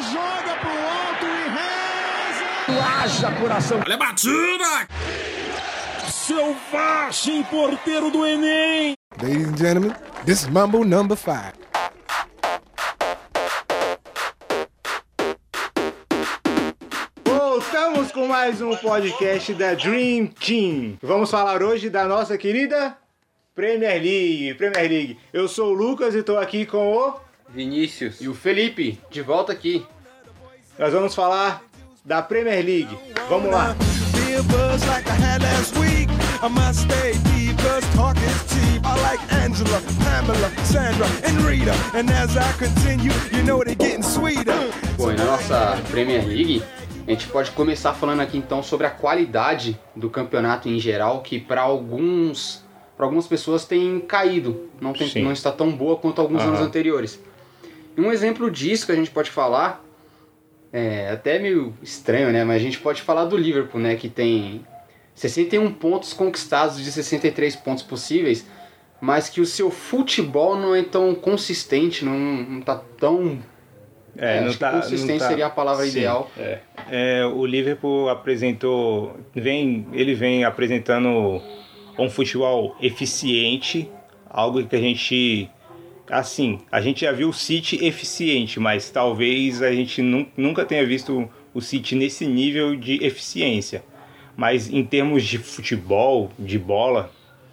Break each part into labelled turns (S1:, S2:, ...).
S1: joga pro alto e reza.
S2: Haja coração.
S3: Olha a batida!
S1: Selvagem porteiro do Enem.
S4: Ladies and gentlemen, this is Mambo number five.
S5: Voltamos com mais um podcast da Dream Team. Vamos falar hoje da nossa querida Premier League. Premier League. Eu sou o Lucas e estou aqui com o.
S6: Vinícius.
S7: E o Felipe, de volta aqui.
S5: Nós vamos falar da Premier League. Vamos lá.
S7: Bom, e na nossa Premier League, a gente pode começar falando aqui então sobre a qualidade do campeonato em geral, que para alguns, para algumas pessoas tem caído, não, tem,
S5: Sim.
S7: não está tão boa quanto alguns
S5: Aham.
S7: anos anteriores. E um exemplo disso que a gente pode falar, é até meio estranho, né? Mas a gente pode falar do Liverpool, né? Que tem 61 pontos conquistados de 63 pontos possíveis, mas que o seu futebol não é tão consistente, não, não tá tão
S5: É,
S7: É,
S5: não tá,
S7: que consistência
S5: não tá-
S7: seria a palavra
S5: Sim,
S7: ideal.
S5: é. É, o Liverpool apresentou, vem, ele vem apresentando um futebol eficiente, algo que a gente, assim, a gente já viu o City eficiente, mas talvez a gente nu- nunca tenha visto o City nesse nível de eficiência. Mas em termos de futebol, de bola,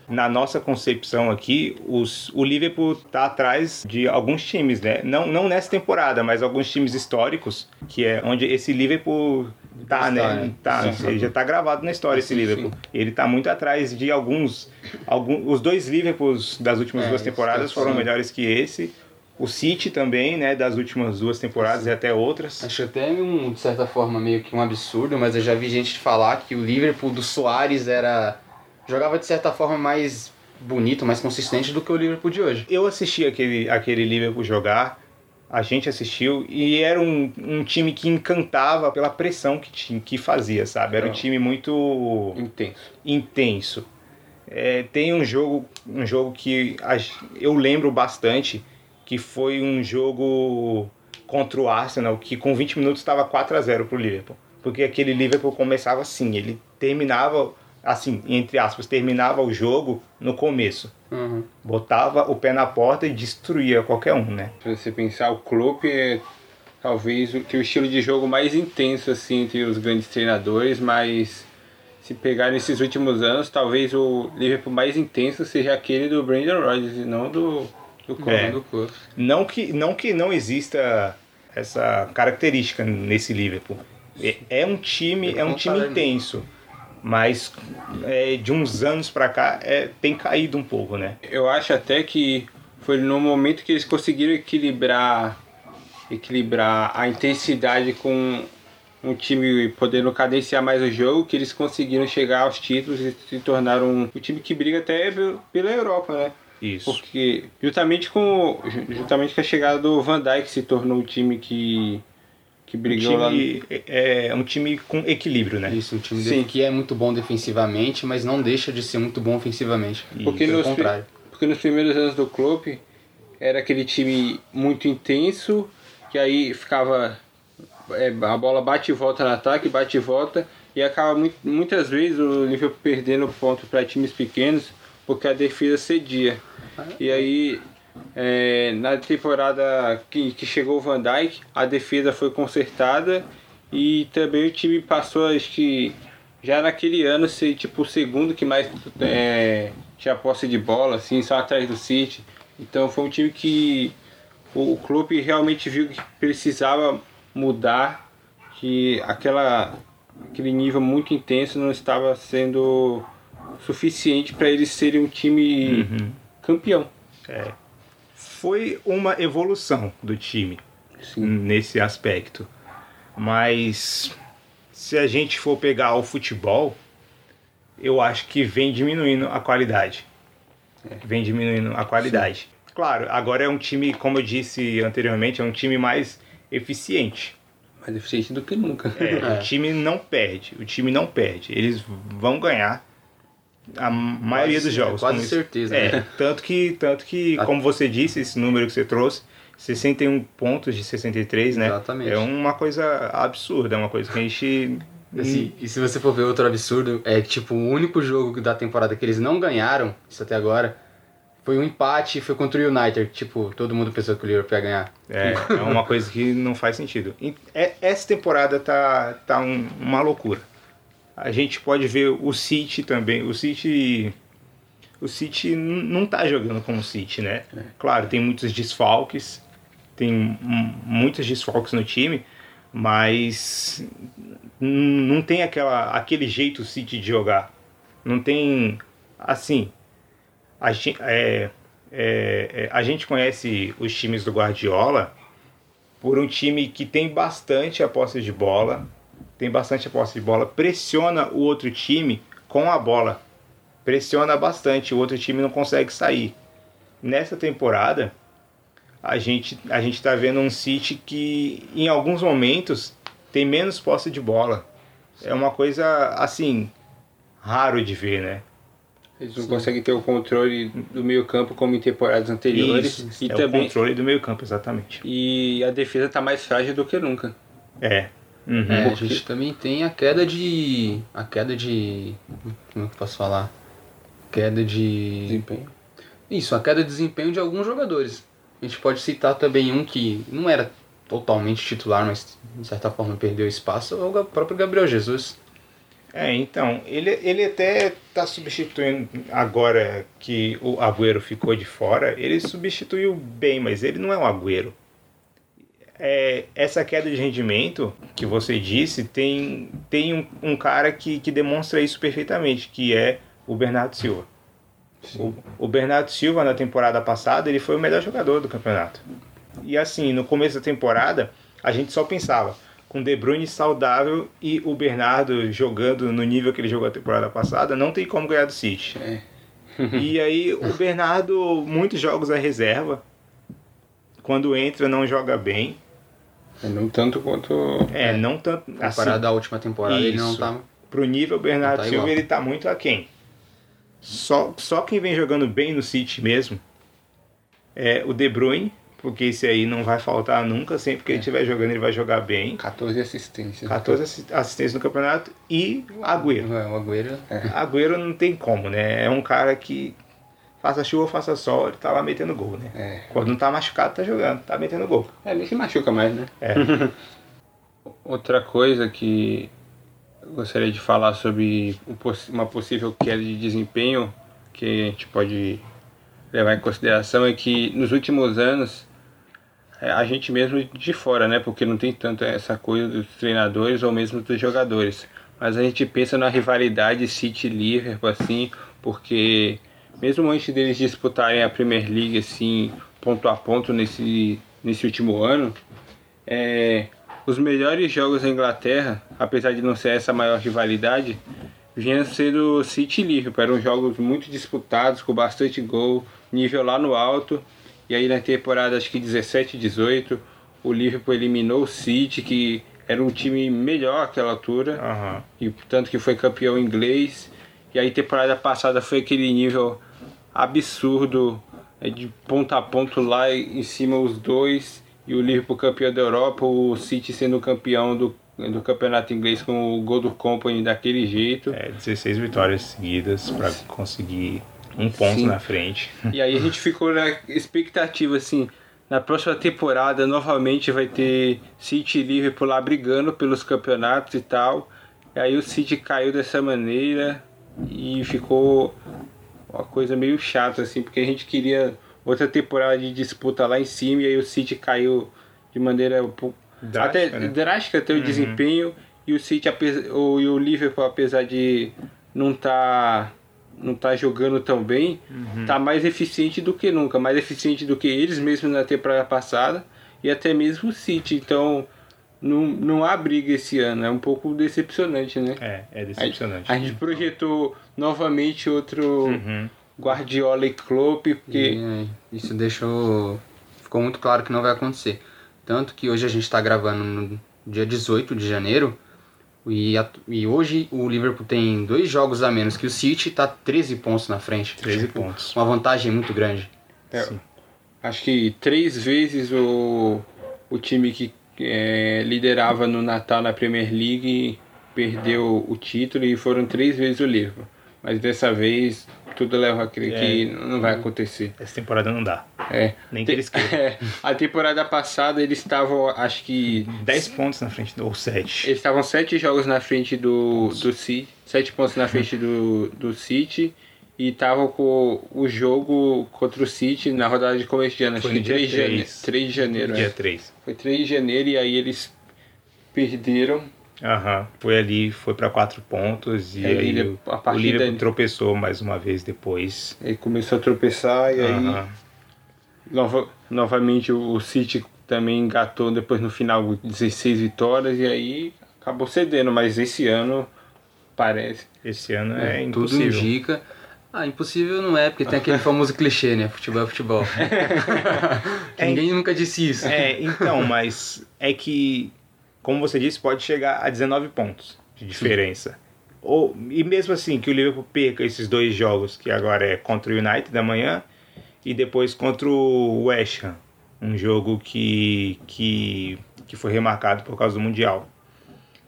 S5: na nossa concepção aqui, os, o Liverpool está atrás de alguns times, né? Não, não nessa temporada, mas alguns times históricos, que é onde esse Liverpool tá, né?
S7: né?
S5: Tá,
S7: Sim.
S5: ele já tá gravado na história esse
S6: Sim,
S5: Liverpool. Ele tá muito atrás de alguns, alguns os dois Liverpools das últimas
S7: É,
S5: duas temporadas
S7: eu
S5: foram melhores que esse. O City também, né, das últimas duas temporadas e até outras.
S7: Acho até um, de certa forma meio que um absurdo, mas eu já vi gente falar que o Liverpool do Soares era jogava de certa forma mais bonito, mais consistente do que o Liverpool de hoje.
S5: Eu assisti aquele, aquele Liverpool jogar, a gente assistiu, e era um, um time que encantava pela pressão que, tinha, que fazia, sabe? Era um time muito
S6: Intenso.
S5: intenso. É, tem um jogo, um jogo que eu lembro bastante, que foi um jogo contra o Arsenal, que com 20 minutos estava 4 a 0 pro Liverpool. Porque aquele Liverpool começava assim, ele terminava, assim, entre aspas, terminava o jogo no começo.
S7: Uhum.
S5: Botava o pé na porta e destruía qualquer um, né?
S6: Se você pensar, o Klopp é talvez o, o estilo de jogo mais intenso assim entre os grandes treinadores, mas se pegar nesses últimos anos, talvez o Liverpool mais intenso seja aquele do Brandon Rodgers e não do do Klopp.
S5: É.
S7: Do Klopp.
S5: Não que não, que não exista essa característica nesse Liverpool. É, é um time, é um time
S7: contrário.
S5: intenso, mas é, de uns anos pra cá é, tem caído um pouco, né?
S6: Eu acho até que foi no momento que eles conseguiram equilibrar equilibrar a intensidade com um time podendo cadenciar mais o jogo, que eles conseguiram chegar aos títulos e se tornaram um, um time que briga até pe- pela Europa, né?
S5: Isso.
S6: Porque justamente com justamente com a chegada do Van Dijk se tornou o time que que
S5: Um
S6: brigou lá no-
S5: time, é, é um time com equilíbrio, né?
S7: Isso, um time
S6: Sim.
S7: que é muito bom defensivamente, mas não deixa de ser muito bom ofensivamente.
S6: Porque
S7: Pelo
S6: nos,
S7: contrário.
S6: porque nos primeiros anos do Klopp era aquele time muito intenso, que aí ficava é, a bola bate e volta no ataque, bate e volta, e acaba muito- muitas vezes o Liverpool perdendo ponto para times pequenos, porque a defesa cedia. E aí é, na temporada que, que chegou o Van Dijk, a defesa foi consertada e também o time passou, acho que já naquele ano, ser tipo o segundo que mais é, tinha posse de bola, assim, só atrás do City. Então foi um time que o, o clube realmente viu que precisava mudar, que aquela, aquele nível muito intenso não estava sendo suficiente para eles serem um time campeão.
S5: Foi uma evolução do time nesse aspecto. Mas se a gente for pegar o futebol, eu acho que vem diminuindo a qualidade. Vem diminuindo a qualidade. Claro, agora é um time, como eu disse anteriormente, é um time mais eficiente.
S6: Mais eficiente do que nunca.
S5: É, O time não perde. O time não perde. Eles vão ganhar a maioria
S7: Quase-
S5: dos jogos.
S7: quase certeza,
S5: É,
S7: né?
S5: tanto que, tanto que como você disse, esse número que você trouxe, 61 pontos de 63, né?
S7: Exatamente.
S5: É uma coisa absurda, é uma coisa que a gente.
S7: Assim, e se você for ver outro absurdo, é que tipo, o único jogo da temporada que eles não ganharam, isso até agora, foi um empate, foi contra o United. Tipo, todo mundo pensou que o Liverpool ia ganhar.
S5: É, é uma coisa que não faz sentido. É- Essa temporada tá, tá um- uma loucura. A gente pode ver o City também. O City. O City não tá jogando como o City, né? Claro, tem muitos desfalques. Tem muitos desfalques no time. Mas não tem aquela, aquele jeito City de jogar. Não tem. Assim. A gente, é, é, é, a gente conhece os times do Guardiola por um time que tem bastante a posse de bola, tem bastante a posse de bola, pressiona o outro time com a bola, pressiona bastante, o outro time não consegue sair. Nessa temporada, a gente a gente está vendo um City que em alguns momentos tem menos posse de bola. É uma coisa assim raro de ver, né?
S6: Eles não conseguem ter o controle do meio campo como em temporadas anteriores.
S5: Isso,
S6: e
S5: é
S6: também
S5: o controle do meio campo, exatamente.
S6: e a defesa tá mais frágil do que nunca.
S5: É. Uhum.
S7: É, a
S6: Porque-
S7: gente também tem a queda de. A queda de. Como é que eu posso falar? Queda de.
S6: Desempenho.
S7: Isso, a queda de desempenho de alguns jogadores. A gente pode citar também um que não era totalmente titular, mas de certa forma perdeu espaço, é o próprio Gabriel Jesus.
S5: É, então, ele, ele até tá substituindo, agora que o Agüero ficou de fora, ele substituiu bem, mas ele não é um Agüero. É, essa queda de rendimento que você disse, tem, tem um, um cara que, que demonstra isso perfeitamente, que é o Bernardo Silva. O, o Bernardo Silva, na temporada passada, ele foi o melhor jogador do campeonato. E assim, no começo da temporada, a gente só pensava com De Bruyne saudável e o Bernardo jogando no nível que ele jogou a temporada passada, não tem como ganhar do City.
S6: É.
S5: e aí o Bernardo, muitos jogos é reserva. Quando entra, não joga bem.
S6: É, Não tanto quanto.
S5: É, não tanto. Assim,
S7: Comparado à última temporada, ele não
S5: isso.
S7: tá.
S5: pro nível Bernardo
S7: Tá
S5: Silva,
S7: igual.
S5: ele tá muito aquém. Só, só quem vem jogando bem no City mesmo é o De Bruyne, porque esse aí não vai faltar nunca, sempre que ele estiver jogando ele vai jogar bem.
S6: 14 assistências.
S5: 14 assi- assistências no campeonato e Agüero.
S7: É, o Agüero.
S5: Agüero não tem como, né? É um cara que faça chuva, faça sol, ele tá lá metendo gol, né?
S6: É.
S5: Quando não tá machucado, tá jogando, tá metendo gol.
S6: É, nem se machuca mais, né?
S5: É.
S6: Outra coisa que eu gostaria de falar sobre um uma possível queda de desempenho que a gente pode levar em consideração é que nos últimos anos é, a gente mesmo de fora, né? Porque não tem tanto essa coisa dos treinadores ou mesmo dos jogadores. Mas a gente pensa na rivalidade City-Liverpool, assim, porque mesmo antes deles disputarem a Premier League, assim, ponto a ponto nesse, nesse último ano, é, os melhores jogos da Inglaterra, apesar de não ser essa maior rivalidade, vinham sendo City e Liverpool. Eram jogos muito disputados, com bastante gol, nível lá no alto. E aí na temporada acho que 17 e 18, o Liverpool eliminou o City, que era um time melhor àquela altura
S5: Aham.
S6: e tanto que foi campeão inglês. E aí temporada passada foi aquele nível absurdo é, de ponta a ponto lá em cima os dois e o Liverpool campeão da Europa, o City sendo campeão do, do campeonato inglês com o gol do Company daquele jeito.
S5: É, 16 vitórias seguidas pra conseguir um ponto
S6: Sim.
S5: na frente.
S6: E aí a gente ficou na expectativa assim, na próxima temporada novamente vai ter City e Liverpool lá brigando pelos campeonatos e tal. E aí o City caiu dessa maneira e ficou uma coisa meio chata assim, porque a gente queria outra temporada de disputa lá em cima e aí o City caiu de maneira
S5: Drástica,
S6: até
S5: né?
S6: drástica até o desempenho e o City o, e o Liverpool apesar de não tá não tá jogando tão bem, tá mais eficiente do que nunca, mais eficiente do que eles mesmos na temporada passada e até mesmo o City, então não, não há briga esse ano, é um pouco decepcionante, né?
S5: É, é
S6: A,
S5: decepcionante.
S6: a gente projetou novamente outro
S5: Uhum.
S6: Guardiola e Klopp, porque
S7: E, é, isso deixou. Ficou muito claro que não vai acontecer. Tanto que hoje a gente está gravando no dia 18 de janeiro. E, a- e hoje o Liverpool tem dois jogos a menos que o City está 13 pontos na frente.
S5: 13
S7: Tipo,
S5: pontos.
S7: Uma vantagem muito grande.
S6: É,
S5: Sim.
S6: acho que três vezes o, o time que é, liderava no Natal na Premier League perdeu o título e foram três vezes o Liverpool. Mas dessa vez tudo leva a crer
S5: É.
S6: que não vai acontecer.
S5: Essa temporada não dá.
S6: É.
S5: Nem que eles queiram.
S6: É, a temporada passada eles estavam, acho que
S5: 10 pontos na frente, ou 7.
S6: Eles estavam sete jogos na frente do, do City, sete pontos na frente do, do City e estavam com o jogo contra o City na rodada de começo de ano, acho
S5: Foi
S6: que
S5: no dia
S6: 3 de, jane...
S5: três.
S6: 3 de janeiro.
S5: Dia
S6: é.
S5: 3.
S6: Foi 3 de janeiro e aí eles perderam.
S5: Aham. Foi ali, foi pra 4 pontos e
S6: É,
S5: aí
S6: ele-
S5: o,
S6: a
S5: o
S6: daí-
S5: tropeçou mais uma vez depois.
S6: Ele começou a tropeçar e aí
S5: Aham.
S6: nova, novamente o City também engatou depois no final 16 vitórias e aí acabou cedendo, mas esse ano parece.
S5: Esse ano é,
S7: Tudo
S5: impossível.
S7: indica. Ah, impossível não é, porque tem aquele famoso clichê, né? Futebol é futebol. Que Ninguém nunca disse isso.
S5: É, então, mas é que, como você disse, pode chegar a 19 pontos de diferença. Ou, e mesmo assim, que o Liverpool perca esses dois jogos, que agora é contra o United da manhã e depois contra o West Ham, um jogo que, que, que foi remarcado por causa do Mundial.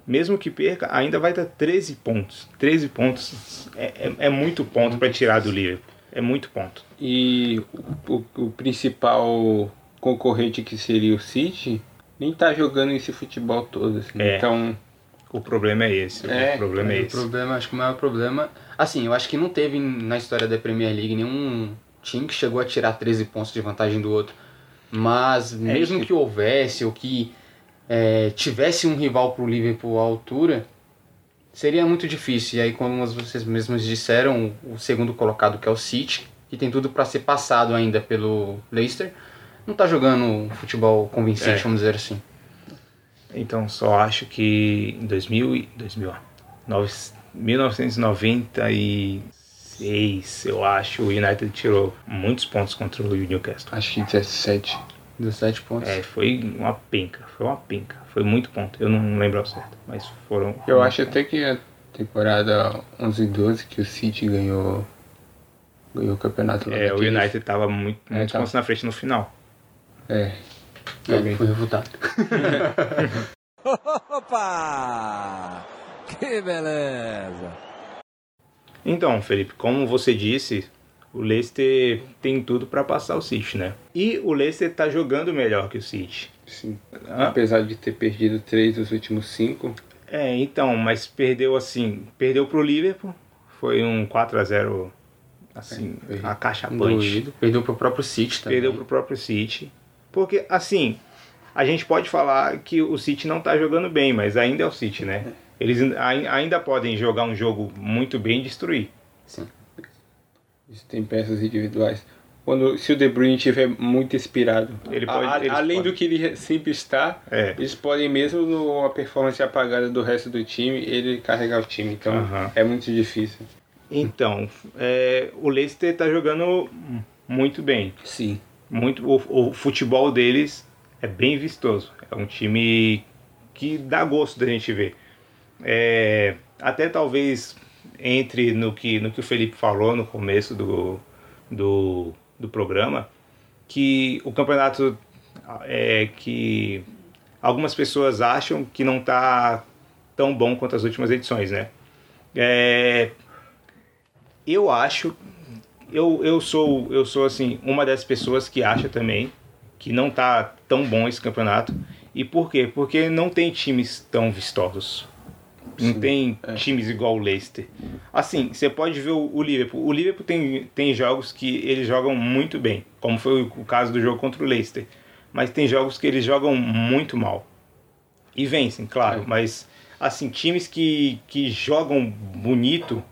S5: Mesmo que perca, ainda vai dar 13 pontos. 13 pontos é, é, é muito ponto para tirar do Liverpool. É muito ponto.
S6: E o, o- o principal concorrente que seria o City nem tá jogando esse futebol todo. assim.
S5: É.
S6: Então,
S5: O problema é esse.
S6: É,
S5: o problema é
S7: o
S5: esse.
S7: problema, acho que o maior problema. Assim, eu acho que não teve na história da Premier League nenhum time que chegou a tirar 13 pontos de vantagem do outro. Mas mesmo
S6: isso.
S7: que houvesse ou que é, tivesse um rival pro Liverpool à altura, seria muito difícil. E aí, como vocês mesmos disseram, o segundo colocado, que é o City, que tem tudo para ser passado ainda pelo Leicester, não tá jogando um futebol convincente,
S5: É.
S7: vamos dizer assim.
S5: Então, só acho que em 2000, e- 2000, ó, nove- 1996, eu acho, o United tirou muitos pontos contra o Newcastle.
S6: acho que 17.
S7: 17 pontos.
S5: É, foi uma penca, foi uma penca, foi muito ponto. Eu não lembro ao certo, mas foram.
S6: Eu acho até que a temporada 11 e 12 que o City ganhou, ganhou o campeonato lá
S5: É, o United tava muito,
S6: É,
S5: muitos
S6: tá.
S5: pontos na frente no final.
S6: É.
S7: É,
S6: Também.
S7: foi refutado.
S2: Opa! Que beleza!
S5: Então, Felipe, como você disse, o Leicester tem tudo para passar o City, né? E o Leicester tá jogando melhor que o City.
S6: Sim. Apesar de ter perdido três dos últimos cinco.
S5: É, então, mas perdeu assim, perdeu pro Liverpool, foi um 4 a 0 assim,
S6: É,
S5: a caixa punch.
S7: Perdeu pro próprio City também.
S5: Perdeu pro próprio City. Porque assim, a gente pode falar que o City não tá jogando bem, mas ainda é o City, né? Eles ai- ainda podem jogar um jogo muito bem e destruir.
S7: Sim.
S6: Isso tem peças individuais. Quando, se o De Bruyne estiver muito inspirado,
S5: Ele pode-
S6: a- além
S5: podem.
S6: do que ele sempre está,
S5: É.
S6: eles podem mesmo numa performance apagada do resto do time, ele carregar o time. Então é muito difícil.
S5: Então, é, o Leicester tá jogando muito bem.
S6: Sim.
S5: muito o, o futebol deles é bem vistoso. É um time que dá gosto da gente ver. É, até talvez entre no que, no que o Felipe falou no começo do, do, do programa, que o campeonato é que algumas pessoas acham que não está tão bom quanto as últimas edições, né? É, eu acho eu, eu sou eu sou assim uma das pessoas que acha também que não tá tão bom esse campeonato. E por quê? Porque não tem times tão vistosos não
S6: Sim,
S5: tem
S6: é.
S5: times igual o Leicester assim você pode ver o, o Liverpool o Liverpool tem, tem jogos que eles jogam muito bem como foi o, o caso do jogo contra o Leicester mas tem jogos que eles jogam muito mal e vencem claro
S6: É.
S5: mas assim times que, que jogam bonito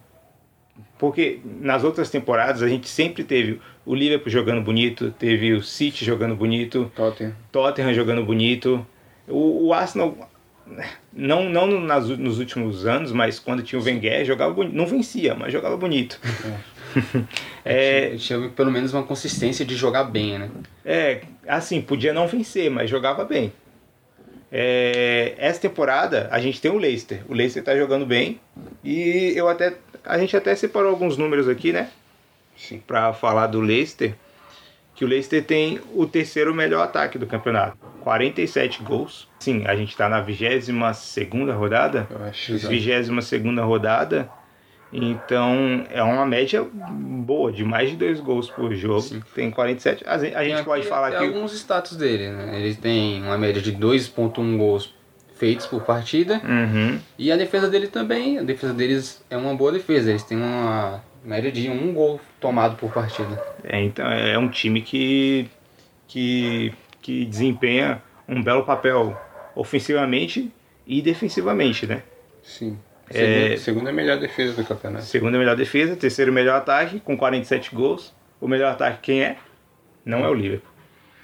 S5: porque nas outras temporadas a gente sempre teve o Liverpool jogando bonito, teve o City jogando bonito,
S6: Tottenham.
S5: Tottenham jogando bonito. O, o Arsenal, não, não nas, nos últimos anos, mas quando tinha o Wenger, jogava bonito. Não vencia, mas jogava bonito.
S7: É, tinha pelo menos uma consistência de jogar bem, né?
S5: É, assim, podia não vencer, mas jogava bem. É, essa temporada a gente tem o Leicester. O Leicester tá jogando bem. E eu até. A gente até separou alguns números aqui, né?
S6: Sim.
S5: Pra falar do Leicester. que o Leicester tem o terceiro melhor ataque do campeonato. 47 gols. Sim, a gente está na 22 segunda rodada.
S6: Eu acho que
S5: 22 segunda rodada. Então é uma média boa, de mais de dois gols por jogo. Tem 47. A gente, a gente
S7: Tem
S5: pode
S7: aqui
S5: falar que.
S7: alguns status dele, né? Ele tem uma média de 2.1 gols feitos por partida.
S5: Uhum.
S7: E a defesa dele também, a defesa deles é uma boa defesa. Eles têm uma média de um gol tomado por partida.
S5: É, então é um time que, que, que desempenha um belo papel ofensivamente e defensivamente, né?
S6: Sim.
S5: É-
S6: Segunda, segunda melhor defesa do campeonato.
S5: Segunda melhor defesa, terceiro melhor ataque, com 47 gols. O melhor ataque quem é? Não é o Liverpool.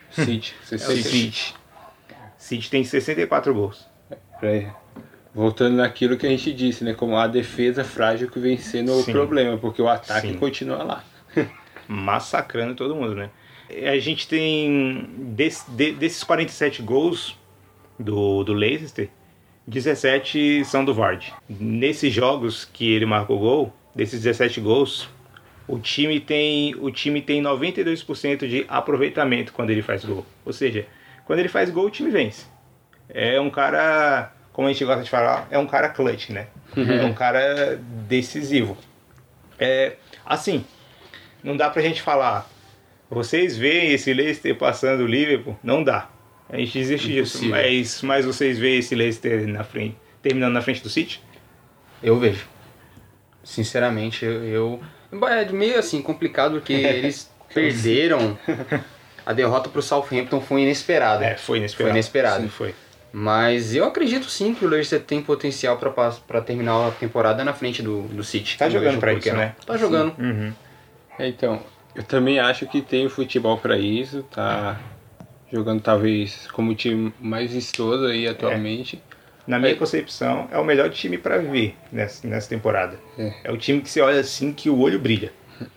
S6: City.
S5: É o
S6: City.
S5: City. Tem 64 gols.
S6: Pra- Voltando naquilo que a gente disse, né? Como a defesa frágil que vem sendo o
S5: Sim.
S6: problema, porque o ataque
S5: Sim.
S6: continua lá.
S5: massacrando todo mundo, né? A gente tem des- de- desses 47 gols do, do Leicester, 17 são do Vard. Nesses jogos que ele marcou gol, desses 17 gols, o time tem o time tem 92% de aproveitamento quando ele faz gol. Ou seja, quando ele faz gol, o time vence. É um cara, como a gente gosta de falar, é um cara clutch, né? É um cara decisivo. É, assim, não dá pra gente falar. Vocês veem esse Leicester passando o Liverpool? Não dá. A gente desiste disso. Mas, mas vocês veem esse Leicester na frente, terminando na frente do City?
S7: Eu vejo. Sinceramente, eu. eu- É meio assim, complicado porque eles perderam. A derrota pro Southampton foi inesperada.
S5: É, foi inesperado.
S7: Foi inesperado.
S5: Sim, foi.
S7: Mas eu acredito sim que o Leicester tem potencial pra terminar a temporada na frente do, do City.
S5: Tá jogando
S7: que
S5: isso,
S7: não.
S5: né?
S7: Tá jogando.
S5: Uhum.
S6: É, então, eu também acho que tem o futebol pra isso, tá jogando talvez como o time mais vistoso aí atualmente.
S5: Na minha
S6: É.
S5: concepção, é o melhor time pra ver nessa, nessa temporada.
S6: É.
S5: É o time que você olha assim que o olho brilha.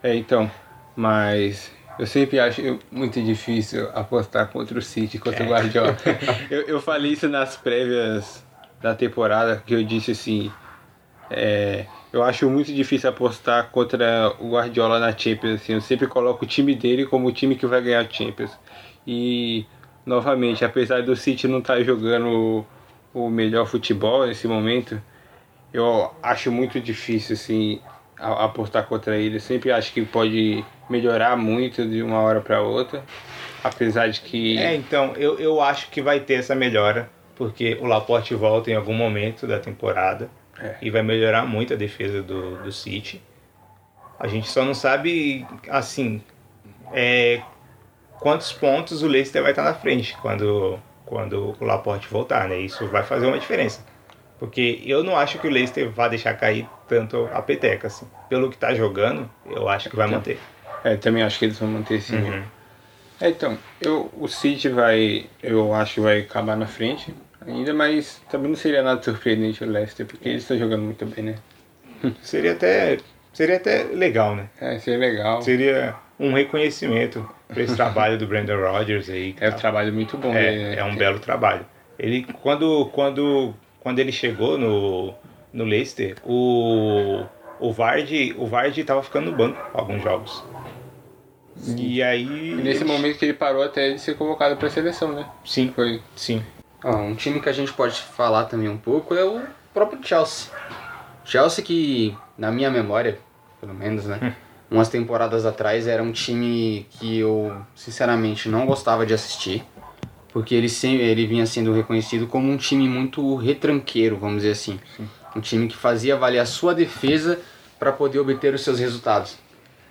S6: É, então, mas eu sempre acho muito difícil apostar contra o City, contra o Guardiola. eu, eu falei isso nas prévias da temporada, que eu disse assim, é, eu acho muito difícil apostar contra o Guardiola na Champions, assim, eu sempre coloco o time dele como o time que vai ganhar a Champions. E, novamente, apesar do City não estar jogando o, melhor futebol nesse momento, eu acho muito difícil assim apostar contra ele. Eu sempre acho que pode melhorar muito de uma hora para outra, apesar de que
S5: É, então, eu, eu acho que vai ter essa melhora, porque o Laporte volta em algum momento da temporada
S6: É.
S5: e vai melhorar muito a defesa do, do City. A gente só não sabe, assim, é, quantos pontos o Leicester vai estar na frente quando, quando o Laporte voltar, né? Isso vai fazer uma diferença. Porque eu não acho que o Leicester vá deixar cair tanto a peteca, assim. Pelo que tá jogando, eu acho que vai manter.
S6: é, também acho que eles vão manter nível.
S5: Uhum.
S6: É, então, eu, o City vai, eu acho que vai acabar na frente ainda, mas também não seria nada surpreendente o Leicester, porque eles estão jogando muito bem, né?
S5: Seria até, seria até legal, né?
S6: É, seria legal.
S5: Seria um reconhecimento para esse trabalho do Brandon Rodgers aí.
S6: É um trabalho muito bom.
S5: É,
S6: né?
S5: é um belo trabalho. Ele quando quando quando ele chegou no no Leicester, o o Vardy, o Vardy tava ficando no banco alguns jogos. E aí
S6: E nesse momento que ele parou até de ser convocado para a seleção, né?
S5: sim,
S6: Foi
S5: sim.
S7: Ó, um time que a gente pode falar também um pouco é o próprio Chelsea. Chelsea que, na minha memória, pelo menos, né? Umas temporadas atrás era um time que eu, sinceramente, não gostava de assistir. Porque ele, sempre, ele vinha sendo reconhecido como um time muito retranqueiro, vamos dizer assim. Um time que fazia valer a sua defesa para poder obter os seus resultados.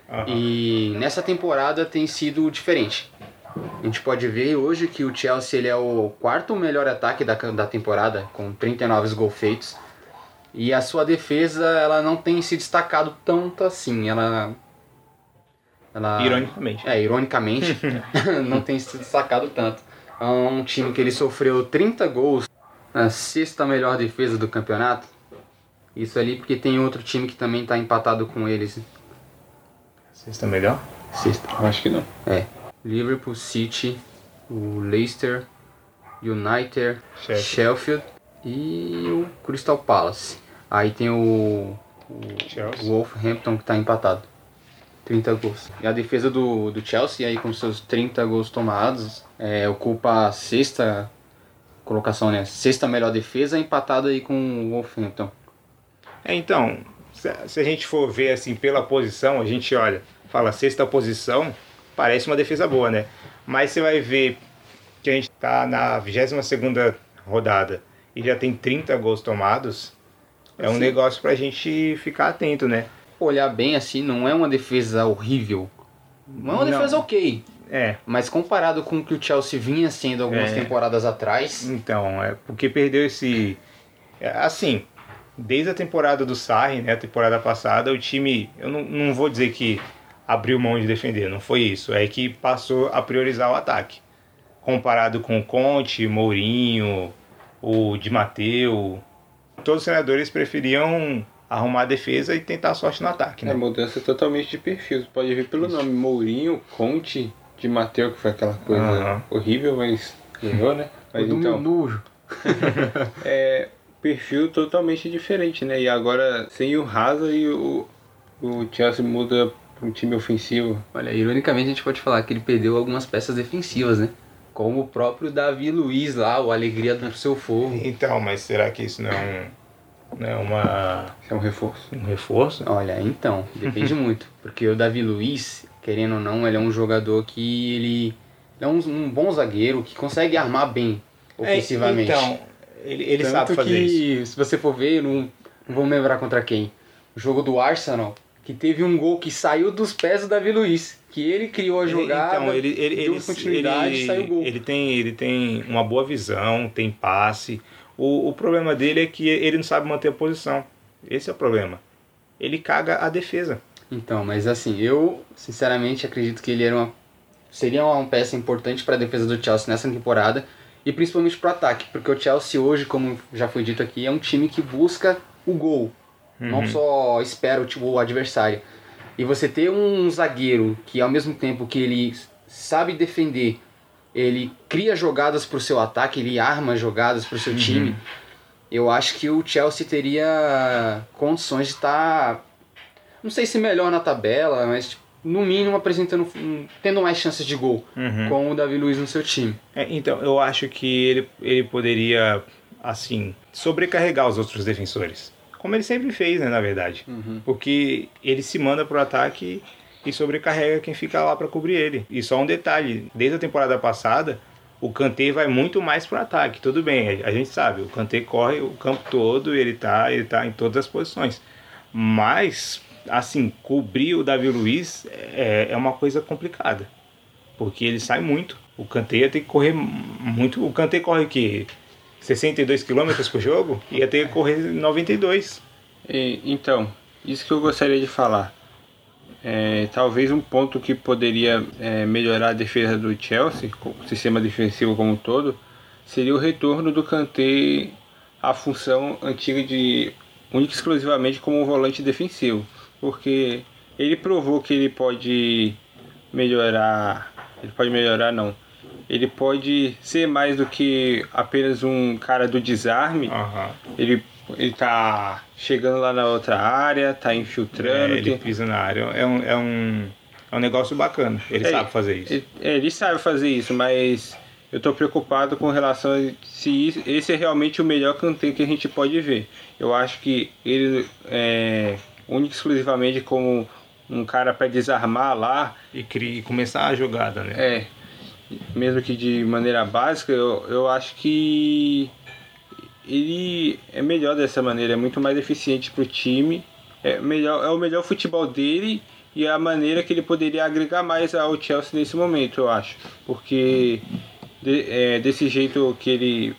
S5: Aham.
S7: E nessa temporada tem sido diferente. A gente pode ver hoje que o Chelsea ele é o quarto melhor ataque da, da temporada, com 39 gols feitos. E a sua defesa ela não tem se destacado tanto assim. Ela. ela
S5: Ironicamente.
S7: É, ironicamente, não tem se destacado tanto. É um time que ele sofreu 30 gols, a sexta melhor defesa do campeonato. Isso ali porque tem outro time que também está empatado com eles.
S5: Estão melhor?
S7: Sexta.
S6: Eu acho que não.
S7: É. Liverpool, City, o Leicester, United,
S5: Sheffield.
S7: Sheffield e o Crystal Palace. Aí tem o, o
S5: Chelsea.
S7: Wolverhampton que tá empatado. 30 gols. E a defesa do, do Chelsea, aí com seus 30 gols tomados, é, ocupa a sexta colocação, né? Sexta melhor defesa, empatado aí com o Wolverhampton.
S5: É, então, se, se a gente for ver assim pela posição, a gente olha, fala sexta posição, parece uma defesa boa, né? Mas você vai ver que a gente tá na 22 segunda rodada e já tem 30 gols tomados, é um
S7: Sim.
S5: negócio pra gente ficar atento, né?
S7: Olhar bem assim, não é uma defesa horrível. Não é uma
S5: Não.
S7: defesa ok.
S5: É,
S7: Mas comparado com o que o Chelsea vinha sendo algumas
S5: É.
S7: temporadas atrás,
S5: então, é porque perdeu esse. é, Assim, desde a temporada do Sarri, né, a temporada passada, o time, eu não, não vou dizer que abriu mão de defender, não foi isso, é que passou a priorizar o ataque. Comparado com o Conte, Mourinho, o Di Matteo, todos os treinadores preferiam arrumar a defesa e tentar a sorte no ataque,
S6: É
S5: né?
S6: mudança totalmente de perfil. Você pode ver pelo nome Mourinho, Conte, de Mateu, que foi aquela coisa
S5: Aham.
S6: horrível, mas ganhou, né? Mas
S7: do
S6: então,
S7: nojo.
S6: é perfil totalmente diferente, né? E agora sem o Hazard e o, o Chelsea muda para um time ofensivo.
S7: Olha, ironicamente a gente pode falar que ele perdeu algumas peças defensivas, né? Como o próprio Davi Luiz lá, o Alegria do Seu Fogo.
S5: Então, mas será que isso não é, um, não é uma,
S6: Isso é um reforço.
S5: um reforço?
S7: Olha, então, depende muito. Porque o Davi Luiz, querendo ou não, ele é um jogador que ele, ele é um, um bom zagueiro que consegue armar bem ofensivamente.
S5: É, então, ele, ele
S7: Tanto
S5: sabe fazer
S7: que,
S5: isso.
S7: se você for ver, não, não vou me lembrar contra quem. O jogo do Arsenal, que teve um gol que saiu dos pés do Davi Luiz. Que ele criou a jogada,
S5: então, ele, ele,
S7: deu
S5: ele,
S7: continuidade
S5: ele,
S7: e saiu o gol.
S5: ele tem ele tem uma boa visão, tem passe. O, o problema dele é que ele não sabe manter a posição. Esse é o problema. Ele caga a defesa.
S7: Então, mas assim, eu sinceramente acredito que ele era uma, seria uma peça importante para a defesa do Chelsea nessa temporada e principalmente para o ataque, porque o Chelsea hoje, como já foi dito aqui, é um time que busca o gol, não só espera o, ti- o adversário. E você ter um zagueiro que ao mesmo tempo que ele sabe defender, ele cria jogadas para o seu ataque, ele arma jogadas para o seu time. Eu acho que o Chelsea teria condições de estar não sei se melhor na tabela, mas tipo, no mínimo apresentando, um- tendo mais chances de gol com o Davi Luiz no seu time.
S5: É, então, eu acho que ele, ele poderia, assim, sobrecarregar os outros defensores. Como ele sempre fez, né, na verdade. Porque ele se manda pro ataque e sobrecarrega quem fica lá para cobrir ele. E só um detalhe, desde a temporada passada, o Kanté vai muito mais pro ataque. Tudo bem, a gente sabe, o Kanté corre o campo todo, ele tá, ele tá em todas as posições. Mas, assim, cobrir o Davi Luiz é, é uma coisa complicada porque ele sai muito. O Kanté ia ter que correr muito. O Kanté corre que 62 km por jogo, ia ter que correr 92.
S6: E, então, isso que eu gostaria de falar. É, talvez um ponto que poderia é, melhorar a defesa do Chelsea, o sistema defensivo como um todo, seria o retorno do Kanté à função antiga de única exclusivamente como um volante defensivo, porque ele provou que ele pode melhorar, ele pode melhorar não, ele pode ser mais do que apenas um cara do desarme,
S5: Aham.
S6: ele, ele tá chegando lá na outra área, tá infiltrando.
S5: É, ele
S6: tem-
S5: pisa na área. É um, é um, é um negócio bacana. Ele
S6: É,
S5: sabe fazer isso.
S6: Ele, é, ele sabe fazer isso, mas eu tô preocupado com relação a se isso- esse é realmente o melhor canteiro que a gente pode ver. Eu acho que ele é único e exclusivamente como um cara para desarmar lá,
S5: E, cri- e começar a jogada, né?
S6: é, mesmo que de maneira básica, eu, eu acho que ele é melhor dessa maneira, é muito mais eficiente para o time, é, melhor, é o melhor futebol dele e é a maneira que ele poderia agregar mais ao Chelsea nesse momento, eu acho. Porque de- é, desse jeito que ele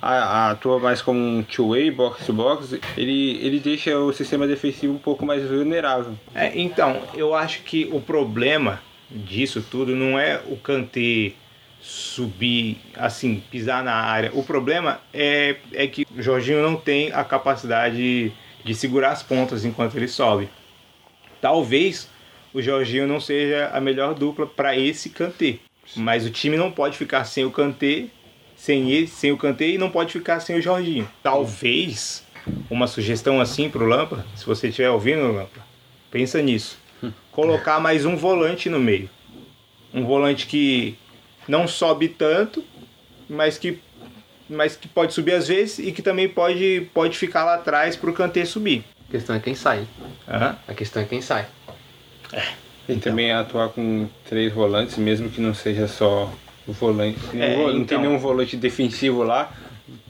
S6: atua mais como um two-way, box-to-box, ele, ele deixa o sistema defensivo um pouco mais vulnerável.
S5: É, então, eu acho que o problema disso tudo não é o Kanté subir, assim, pisar na área. O problema é, é que o Jorginho não tem a capacidade de segurar as pontas enquanto ele sobe. Talvez o Jorginho não seja a melhor dupla para esse Kanté. Mas o time não pode ficar sem o Kanté, sem ele, sem o Kanté e não pode ficar sem o Jorginho. Talvez uma sugestão assim para o Lampa, se você estiver ouvindo, Lampa, pensa nisso. Colocar mais um volante no meio. Um volante que não sobe tanto, mas que, mas que pode subir às vezes e que também pode, pode ficar lá atrás para o Kanté subir.
S7: A questão é quem sai.
S5: Aham.
S7: A questão é quem sai.
S6: E também atuar com três volantes, mesmo que não seja só o volante. Não,
S5: É,
S6: não
S5: então.
S6: tem nenhum volante defensivo lá,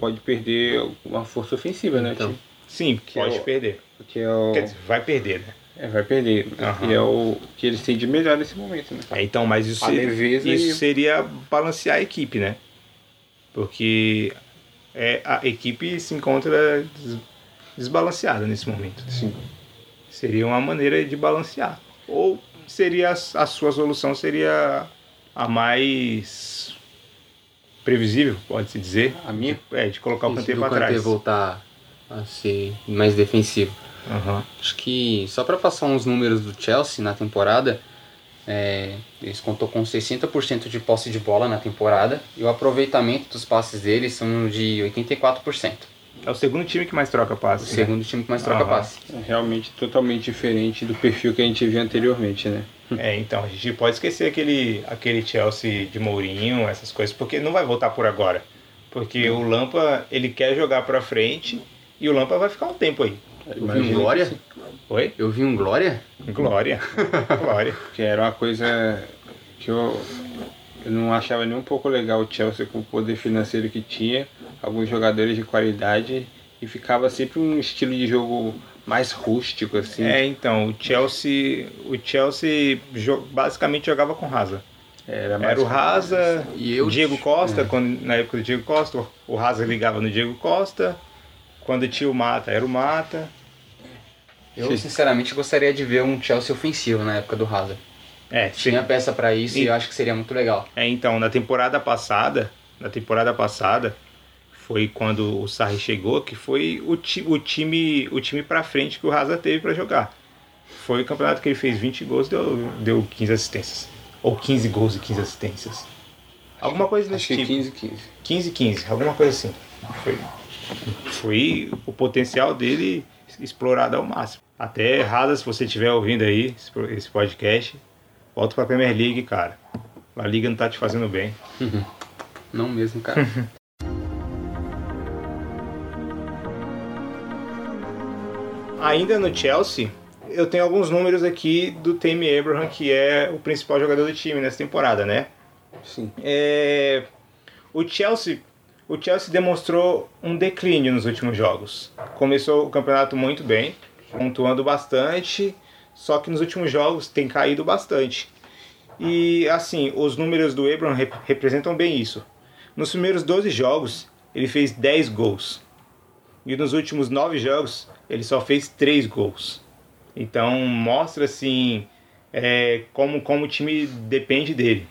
S6: pode perder uma força ofensiva, né?
S7: Então.
S5: Sim,
S6: Que
S5: pode
S6: é o-
S5: perder.
S6: Que é o.
S5: Quer dizer, vai perder, né?
S6: É, vai perder.
S5: Aham.
S6: E é o que eles têm de melhor nesse momento, né?
S5: É, então, mas isso,
S6: A
S5: seria, isso
S6: e-
S5: seria balancear a equipe, né? Porque é, a equipe se encontra des- desbalanceada nesse momento.
S6: Sim.
S5: Seria uma maneira de balancear. Ou seria a a sua solução seria a mais previsível, pode-se dizer.
S6: A minha?
S5: É, de colocar o Kanté para
S7: Kanté
S5: trás.
S7: voltar a ser mais defensivo.
S5: Aham.
S7: Acho que só para passar uns números do Chelsea na temporada, é, eles contou com 60% de posse de bola na temporada e o aproveitamento dos passes deles são de 84%.
S5: É o segundo time que mais troca
S7: O
S5: passes. né?
S7: segundo time que mais troca
S5: Aham.
S7: passe.
S6: É realmente totalmente diferente do perfil que a gente viu anteriormente, né?
S5: É, então, a gente pode esquecer aquele, aquele Chelsea de Mourinho, essas coisas, porque não vai voltar por agora. Porque o Lampa, ele quer jogar pra frente e o Lampa vai ficar um tempo aí.
S7: Eu vi um Glória?
S5: Oi?
S7: Eu vi um Glória?
S5: Glória. Glória.
S6: Que era uma coisa que eu, eu não achava nem um pouco legal o Chelsea com o poder financeiro que tinha, alguns jogadores de qualidade e ficava sempre um estilo de jogo mais rústico assim.
S5: É, então, o Chelsea, o Chelsea basicamente jogava com Rasa.
S6: Era,
S5: Era o Rasa,
S7: E eu-
S5: Diego Costa, quando, na época do Diego Costa, o Rasa ligava no Diego Costa. Quando tinha o Mata, era o Mata.
S7: Eu sinceramente gostaria de ver um Chelsea ofensivo na época do Hazard.
S5: É,
S7: Tinha peça para isso e
S5: E-
S7: eu acho que seria muito legal.
S5: É, então, na temporada passada, na temporada passada, foi quando o Sarri chegou, que foi o, ti, o time o time pra frente que o Hazard teve pra jogar. Foi o campeonato que ele fez 20 gols, deu, deu 15 assistências. Ou 15 gols e 15 assistências. Alguma coisa desse tipo.
S6: 15 15.
S5: 15 15, alguma coisa assim. Foi, foi o potencial dele explorado ao máximo. Até errada, se você estiver ouvindo aí esse podcast, volta pra Premier League, cara. A Liga não tá te fazendo bem.
S7: Não mesmo, cara.
S5: Ainda no Chelsea, eu tenho alguns números aqui do Tammy Abraham, que é o principal jogador do time nessa temporada, né?
S6: Sim.
S5: É, o Chelsea o Chelsea demonstrou um declínio nos últimos jogos. Começou o campeonato muito bem, pontuando bastante, só que nos últimos jogos tem caído bastante. E assim, os números do Abraham rep- representam bem isso. Nos primeiros 12 jogos, ele fez 10 gols. E nos últimos 9 jogos, ele só fez 3 gols. Então mostra assim é, como, como o time depende dele.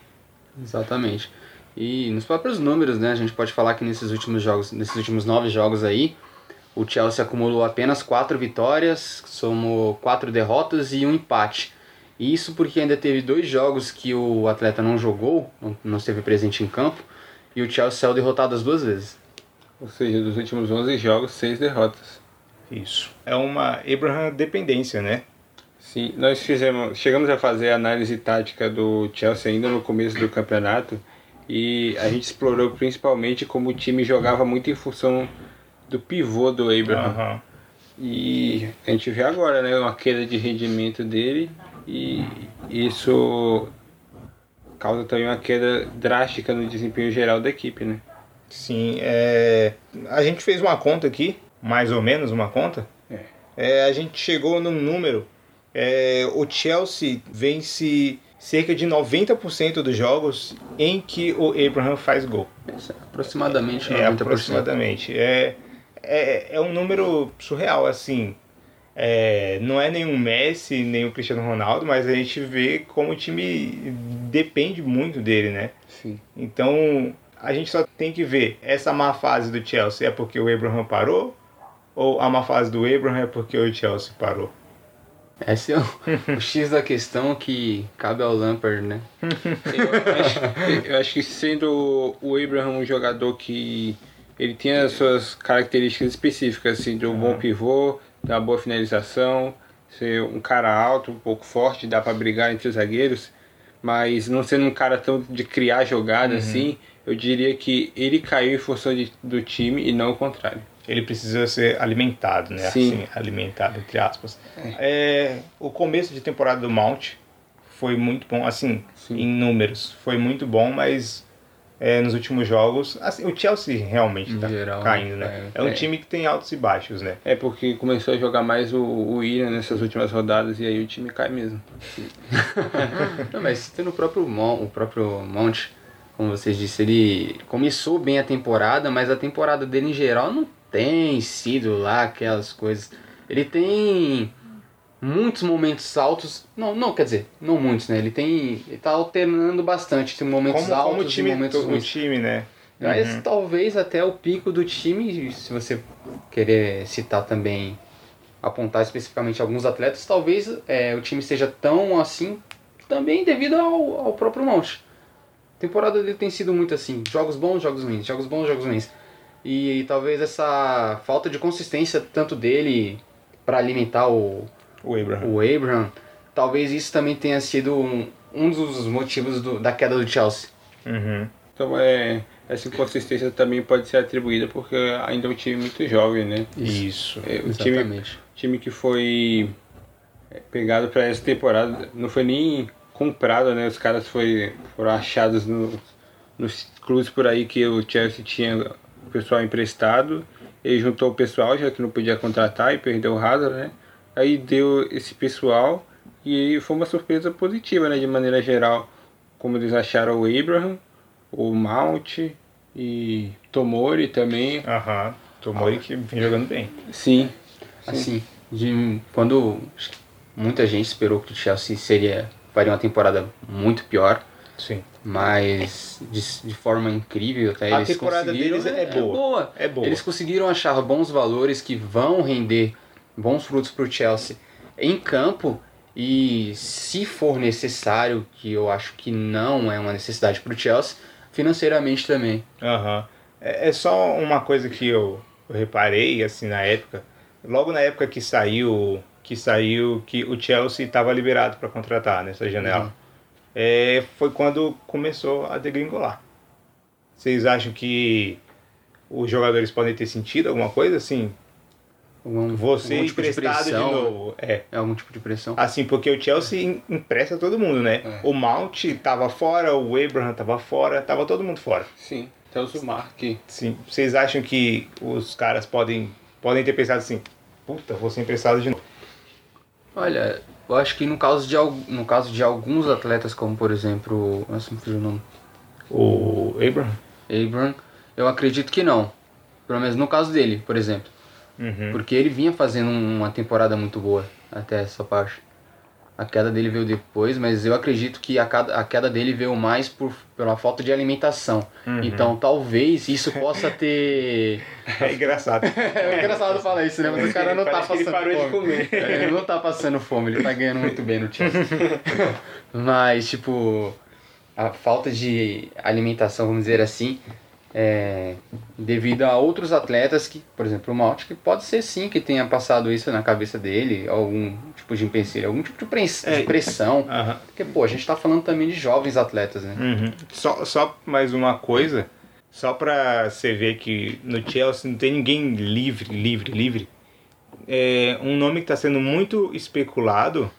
S7: Exatamente. E nos próprios números, né, a gente pode falar que nesses últimos jogos, nesses últimos nove jogos aí, o Chelsea acumulou apenas quatro vitórias, somou quatro derrotas e um empate. E isso porque ainda teve dois jogos que o atleta não jogou, não, não esteve presente em campo, e o Chelsea saiu derrotado as duas vezes.
S6: Ou seja, dos últimos 11 jogos, 6 derrotas.
S5: Isso. É uma Abraham dependência, né?
S6: Sim, nós fizemos, chegamos a fazer a análise tática do Chelsea ainda no começo do campeonato e a gente explorou principalmente como o time jogava muito em função do pivô do Abraham.
S5: Aham.
S6: E a gente vê agora, né, uma queda de rendimento dele e isso causa também uma queda drástica no desempenho geral da equipe, né?
S5: Sim, é... a gente fez uma conta aqui, mais ou menos uma conta.
S6: É.
S5: É, a gente chegou num número. é, o Chelsea vence cerca de 90% dos jogos em que o Abraham faz gol.
S7: Aproximadamente
S5: É,
S7: 90%.
S5: aproximadamente. É, é, é um número surreal, assim. É, não é nenhum Messi, nem o Cristiano Ronaldo, mas a gente vê como o time depende muito dele, né?
S6: Sim.
S5: Então, a gente só tem que ver essa má fase do Chelsea é porque o Abraham parou ou a má fase do Abraham é porque o Chelsea parou?
S7: Esse é o, o X da questão que cabe ao Lampard, né?
S6: Eu acho, eu acho que sendo o Abraham um jogador que ele tem as suas características específicas, assim, de um bom pivô, de uma boa finalização, ser um cara alto, um pouco forte, dá para brigar entre os zagueiros, mas não sendo um cara tão de criar jogada
S5: Uhum.
S6: assim, eu diria que ele caiu em função de- do time e não o contrário.
S5: Ele precisa ser alimentado, né?
S6: Sim.
S5: Assim, alimentado, entre aspas. É, o começo de temporada do Mount foi muito bom, assim,
S6: Sim.
S5: em números. Foi muito bom, mas é, nos últimos jogos, assim, o Chelsea realmente tá
S7: geral,
S5: caindo, né? É, um
S6: é.
S5: time que tem altos e baixos, né?
S6: É porque começou a jogar mais o, o Willian nessas últimas rodadas e aí o time cai mesmo.
S7: Não, mas tendo o próprio Mon, o próprio Monte, como vocês disseram, ele começou bem a temporada, mas a temporada dele em geral não tem sido lá aquelas coisas. Ele tem muitos momentos altos, não, não, quer dizer, não muitos, né? Ele tem, ele tá alternando bastante entre momentos
S5: Como,
S7: altos
S5: como o time,
S7: e momentos ruins.
S5: time, né?
S7: Mas
S5: Uhum.
S7: talvez até o pico do time, se você querer citar também, apontar especificamente alguns atletas, talvez é, o time seja tão assim também devido ao, ao próprio Monte. A temporada dele tem sido muito assim, jogos bons, jogos ruins, jogos bons, jogos ruins. E, talvez essa falta de consistência tanto dele para alimentar o,
S5: O Abraham.
S7: o Abraham, talvez isso também tenha sido um, um dos motivos do- da queda do Chelsea.
S5: Uhum.
S6: Então é, essa inconsistência também pode ser atribuída porque ainda é um time muito jovem, né?
S5: Isso.
S6: É, o time,
S7: Exatamente.
S6: time que foi é, pegado para essa temporada não foi nem comprado, né? Os caras foi, foram achados no, nos clubes por aí que o Chelsea tinha o pessoal emprestado. Ele juntou o pessoal, já que não podia contratar e perdeu o Hazard, né? Aí deu esse pessoal e foi uma surpresa positiva, né? De maneira geral, como eles acharam o Abraham, o Mount e Tomori também.
S5: Aham. Tomori que vem jogando bem.
S6: Sim,
S7: Assim, de, quando muita gente esperou que o Chelsea seria faria uma temporada muito pior,
S5: Sim.
S7: mas de, de forma incrível até
S5: A
S7: eles
S5: temporada
S7: conseguiram
S5: deles é boa. É boa.
S7: Eles conseguiram achar bons valores que vão render bons frutos para o Chelsea em campo e se for necessário, que eu acho que não é uma necessidade para o Chelsea, financeiramente também.
S5: Aham. É, é só uma coisa que eu, eu reparei, assim, na época. Logo na época que saiu que saiu que o Chelsea estava liberado para contratar nessa janela.
S7: Uhum.
S5: É, foi quando começou a degringolar. Vocês acham que os jogadores podem ter sentido alguma coisa assim?
S7: Algum,
S5: Você
S7: algum tipo de
S5: emprestado de,
S7: pressão,
S5: novo. É.
S7: É algum tipo de pressão.
S5: Assim, porque o Chelsea em- empresta todo mundo, né?
S7: É.
S5: O Mount tava fora, o Abraham tava fora, tava todo mundo fora.
S6: sim. Até o Zumar que
S5: Sim. Vocês acham que os caras podem, podem ter pensado assim, puta, vou ser emprestado de novo?
S7: Olha, eu acho que no caso de, no caso de alguns atletas, como por exemplo, nossa, me fugiu o nome,
S5: O Abraham?
S7: Abram, eu acredito que não. Pelo menos no caso dele, por exemplo.
S5: Uhum.
S7: Porque ele vinha fazendo um, uma temporada muito boa até essa parte. A queda dele veio depois, mas eu acredito que a, cada- a queda dele veio mais por, pela falta de alimentação.
S5: Uhum.
S7: Então talvez isso possa ter.
S5: É engraçado.
S7: É engraçado falar isso, né? Mas o cara não tá
S6: que ele
S7: passando
S6: parou de
S7: fome.
S6: comer.
S7: É, Ele não tá passando fome, ele tá ganhando muito bem no Chelsea. Mas, tipo, a falta de alimentação, vamos dizer assim, é, devido a outros atletas que, por exemplo, o Malt, que pode ser sim que tenha passado isso na cabeça dele, algum tipo de empecilho, algum tipo de, press- de
S5: É.
S7: pressão.
S5: Aham.
S7: Porque, pô, a gente tá falando também de jovens atletas, né?
S5: Uhum. Só, só mais uma coisa, só pra você ver que no Chelsea não tem ninguém livre, livre, livre. É, um nome que tá sendo muito especulado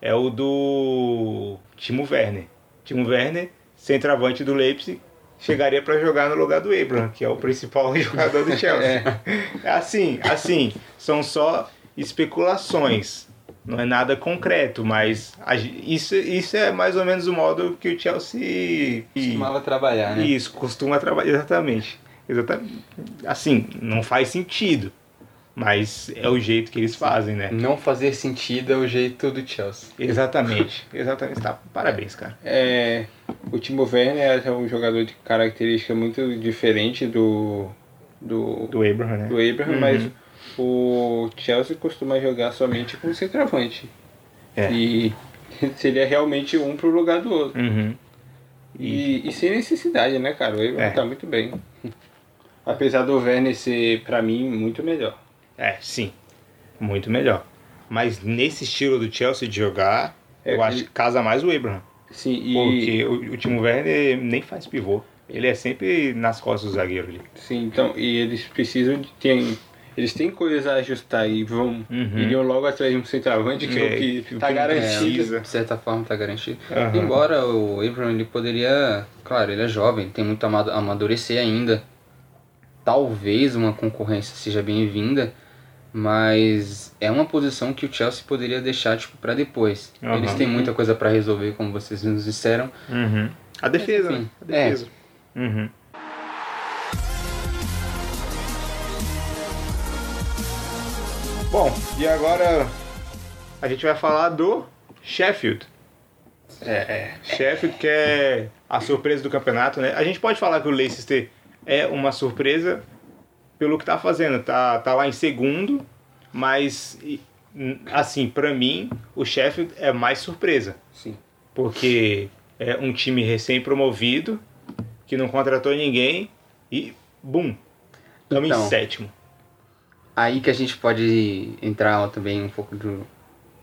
S5: é o do Timo Werner. Timo Werner, centroavante do Leipzig, chegaria pra jogar no lugar do Abraham, que é o principal jogador do Chelsea. É assim, assim, são só especulações. Não é nada concreto, mas a isso, isso é mais ou menos o modo que o Chelsea
S6: costumava trabalhar, né?
S5: isso costuma trabalhar exatamente. Exatamente. Assim, não faz sentido, mas é o jeito que eles fazem, né?
S7: Não fazer sentido é o jeito do Chelsea.
S5: Exatamente. Exatamente. Tá. Parabéns, cara.
S6: É, o Timo Werner é um jogador de característica muito diferente do do,
S5: Do Abraham, né?
S6: do Abraham,
S5: Uhum.
S6: mas o Chelsea costuma jogar somente com centroavante.
S5: É.
S6: E seria realmente um pro lugar do outro.
S5: Uhum.
S6: E, e sem necessidade, né, cara? O Abraham
S5: É.
S6: tá muito bem. Apesar do Werner ser, pra mim, muito melhor.
S5: É, sim. Muito melhor. Mas nesse estilo do Chelsea de jogar,
S6: É,
S5: eu acho que casa mais o Abraham.
S6: Sim, e,
S5: Porque o, o Timo Werner nem faz pivô. Ele é sempre nas costas do zagueiro ali.
S6: sim, então, e eles precisam de ter. Eles têm coisas a ajustar e vão.
S5: Uhum.
S6: Iriam logo atrás de um centroavante que é o
S5: É,
S6: que, o
S7: Tá
S6: que
S7: garantido, de certa forma tá garantido.
S5: Aham.
S7: Embora o Abraham ele poderia, claro, ele é jovem, tem muito a ama- amadurecer ainda. Talvez uma concorrência seja bem-vinda, mas é uma posição que o Chelsea poderia deixar tipo para depois.
S5: Aham.
S7: Eles têm muita coisa para resolver, como vocês nos disseram.
S5: A defesa,
S7: Mas,
S5: né?
S7: enfim,
S5: A defesa. Uhum. Bom, e agora a gente vai falar do Sheffield.
S6: É, é.
S5: Sheffield que é a surpresa do campeonato, né? A gente pode falar que o Leicester é uma surpresa pelo que tá fazendo. Tá, tá lá em segundo, mas assim, pra mim, o Sheffield é mais surpresa.
S6: Sim.
S5: Porque é um time recém-promovido, que não contratou ninguém e, bum, estamos
S7: Então.
S5: em sétimo.
S7: Aí que a gente pode entrar também um pouco do,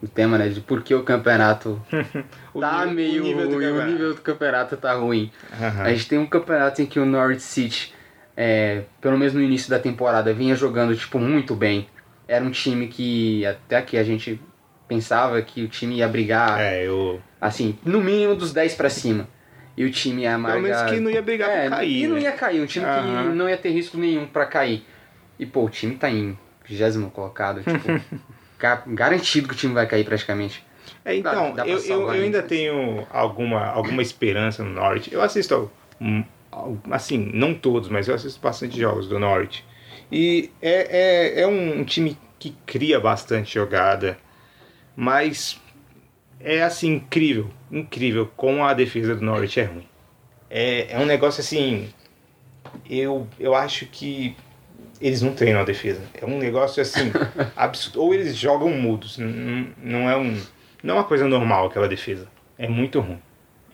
S7: do tema, né, de por que o campeonato
S5: O
S7: tá
S5: nível- o
S7: meio
S5: nível do
S7: ruim, o nível do campeonato tá ruim.
S5: Aham.
S7: A gente tem um campeonato em que o Norwich City, é, pelo menos no início da temporada, vinha jogando tipo muito bem. Era um time que até que a gente pensava que o time ia brigar,
S5: É, eu.
S7: assim, no mínimo dos 10 pra cima. E o time ia
S5: Pelo menos
S7: amargar...
S5: que não ia brigar
S7: é,
S5: pra cair.
S7: E não
S5: né?
S7: ia cair, um time
S5: Aham.
S7: que não ia ter risco nenhum pra cair. E pô, o time tá em 20 colocado, tipo, ga- garantido que o time vai cair praticamente.
S5: É,
S7: Dá-
S5: então,
S7: dá pra
S5: eu, eu, eu ainda tenho alguma, alguma esperança no Norwich. Eu assisto, hum, assim, não todos, mas eu assisto bastante jogos do Norwich. E é, é, é um time que cria bastante jogada, mas é assim, incrível, incrível como a defesa do Norwich é ruim. É, é um negócio assim, eu, eu acho que eles não treinam a defesa. É um negócio assim, absurdo. Ou eles jogam mudos. Não, não é um, não é uma coisa normal aquela defesa. É muito ruim.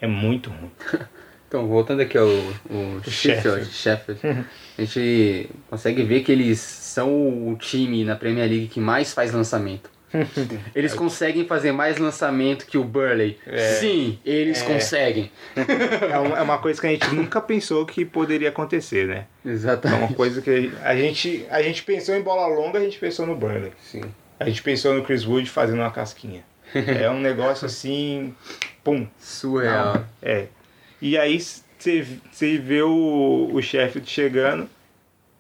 S5: É muito ruim.
S7: Então, voltando aqui ao, ao Sheffield, Sheffield, a gente consegue ver que eles são o time na Premier League que mais faz lançamento. Eles conseguem fazer mais lançamento que o Burley. Sim, eles conseguem.
S5: É uma, é uma coisa que a gente nunca pensou que poderia acontecer, né? É
S7: Exatamente.
S5: uma coisa que a gente, a gente pensou em bola longa, a gente pensou no Burnley.
S6: Sim.
S5: A gente pensou no Chris Wood fazendo uma casquinha. É um negócio assim, pum,
S7: Surreal.
S5: É. E aí você vê o, o Sheffield chegando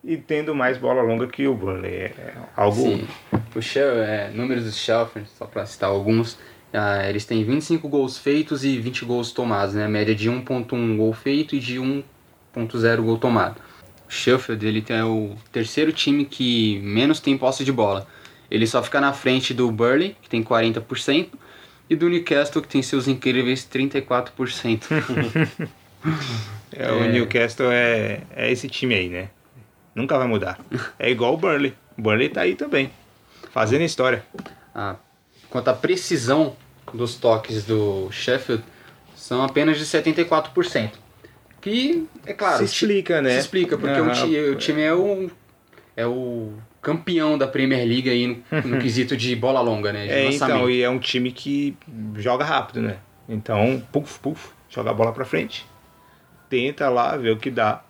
S5: e tendo mais bola longa que o Burnley. É é algo.
S7: Sim. O Shell, é, números do Sheffield, só para citar alguns, ah, eles têm 25 gols feitos e 20 gols tomados, né? Média de 1.1 gol feito e de 1.0 gol tomado. O Sheffield ele tem o terceiro time que menos tem posse de bola. Ele só fica na frente do Burley, que tem 40%, e do Newcastle, que tem seus incríveis 34%.
S5: É, O Newcastle é, é esse time aí, né? Nunca vai mudar. É igual o Burnley. O Burnley tá aí também. Fazendo história.
S7: Ah, quanto à precisão dos toques do Sheffield, são apenas de 74%. Que, é claro,
S5: Se
S7: o
S5: explica, né?
S7: se explica, porque o,
S5: Aham.
S7: ti- o time é o, é o campeão da Premier League aí no, no quesito de bola longa, né?
S5: É,
S7: lançamento.
S5: então, e é um time que joga rápido, né? Então, puf, puf, joga a bola pra frente. Tenta lá, ver o que dá.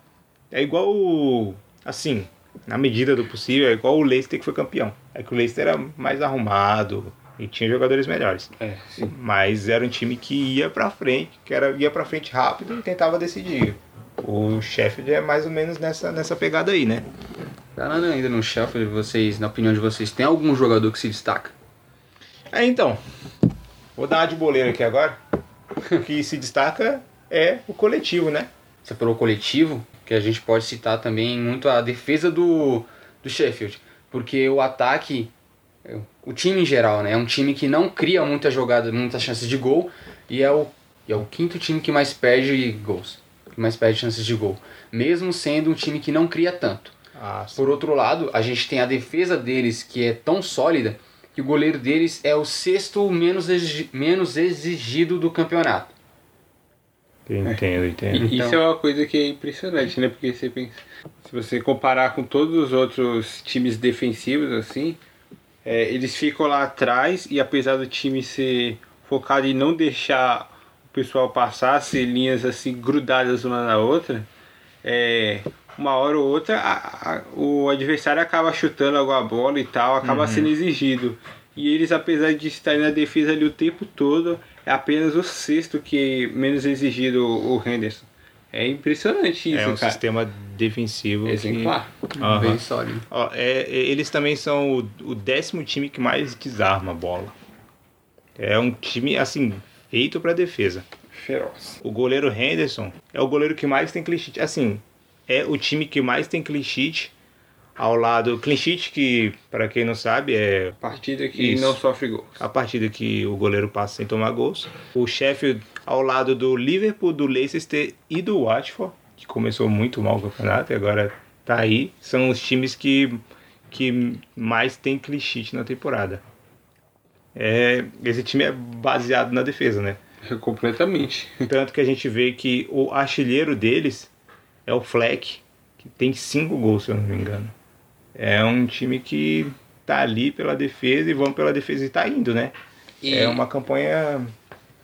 S5: É igual o. Assim, na medida do possível, é igual o Leicester que foi campeão. É que o Leicester era mais arrumado e tinha jogadores melhores.
S6: É.
S5: Mas era um time que ia pra frente, que era, ia pra frente rápido e tentava decidir. O Sheffield é mais ou menos nessa, nessa pegada aí, né?
S7: Falando ainda no Sheffield, vocês, na opinião de vocês, tem algum jogador que se destaca?
S5: É, então. Vou dar uma de boleiro aqui agora. O que se destaca é o coletivo, né?
S7: Você falou coletivo, que a gente pode citar também muito a defesa do, do Sheffield. Porque o ataque, o time em geral, né? É um time que não cria muita jogada, muitas chances de gol. E é o, e é o quinto time que mais perde gols. Que mais perde chances de gol. Mesmo sendo um time que não cria tanto.
S5: Ah,
S7: Por outro lado, a gente tem a defesa deles que é tão sólida que o goleiro deles é o sexto menos, exigi- menos exigido do campeonato.
S5: Entendo, entendo.
S6: E
S7: Então-
S6: Isso é uma coisa que é impressionante, né? Porque você pensa, se você comparar com todos os outros times defensivos, assim, é, eles ficam lá atrás e apesar do time ser focado em não deixar o pessoal passar, ser linhas assim grudadas uma na outra, é, uma hora ou outra a- a- o adversário acaba chutando alguma bola e tal, acaba sendo exigido. E eles, apesar de estarem na defesa ali o tempo todo, é apenas o sexto que é menos exigido o Henderson. É impressionante isso,
S5: é um
S6: cara.
S5: sistema defensivo. que-
S6: Exemplar.
S5: Aham.
S7: Bem sólido.
S5: Ó, é, é, eles também são o, o décimo time que mais desarma a bola. É um time, assim, feito para defesa.
S6: Feroz.
S5: O goleiro Henderson é o goleiro que mais tem sheet. Assim, é o time que mais tem clean sheet ao lado. Clean sheet, que, para quem não sabe, é
S6: Partida que
S5: Isso.
S6: não sofre gols.
S5: a partida que o goleiro passa sem tomar gols. O Sheffield ao lado do Liverpool, do Leicester e do Watford, que começou muito mal o campeonato e agora tá aí. São os times que, que mais tem clean sheet na temporada. É, esse time é baseado na defesa, né?
S6: Completamente.
S5: Tanto que a gente vê que o artilheiro deles é o Fleck, que tem cinco gols, se eu não me engano. É um time que tá ali pela defesa e vamos pela defesa e tá indo, né?
S6: E-
S5: É uma campanha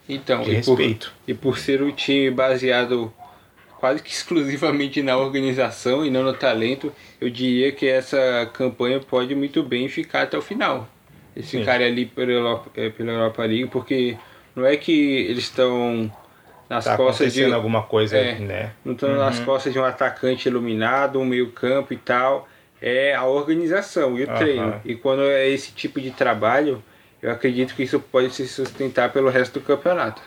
S6: Então,
S5: de
S6: e por,
S5: respeito.
S6: e por ser um time baseado quase que exclusivamente na organização e não no talento, eu diria que essa campanha pode muito bem ficar até o final. Eles ficarem ali pela Europa, eh, pela Europa League, porque não é que eles estão nas
S5: Tá
S6: costas de.
S5: alguma coisa,
S6: É.
S5: né?
S6: Não estão nas costas de um atacante iluminado, um meio-campo e tal. É a organização e o
S5: Aham.
S6: treino. E quando é esse tipo de trabalho, eu acredito que isso pode se sustentar pelo resto do campeonato.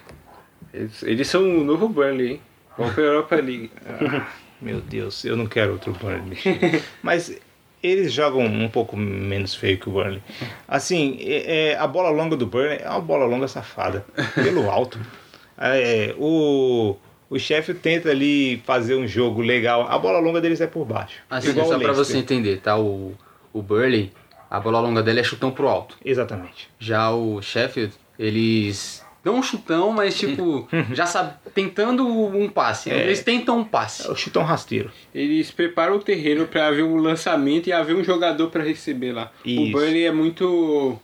S6: Eles, eles são o novo Burnley, hein? Vão pra Europa League.
S5: Meu Deus, eu não quero outro Burnley. Mas eles jogam um pouco menos feio que o Burnley. Assim, é- é, a bola longa do Burnley é uma bola longa safada, pelo alto. É, o, o chefe tenta ali fazer um jogo legal. A bola longa deles é por baixo.
S7: Assim,
S5: igual
S7: só
S5: o
S7: pra
S5: Leicester.
S7: você entender, tá? O, o Burley, a bola longa dele é chutão pro alto.
S5: Exatamente.
S7: Já o Sheffield, eles dão um chutão, mas tipo, já sabe, tentando um passe.
S5: É.
S7: Eles tentam um passe.
S5: É o chutão rasteiro.
S6: Eles preparam o terreno para haver um lançamento e haver um jogador para receber lá. O
S5: Isso.
S6: Burnley é muito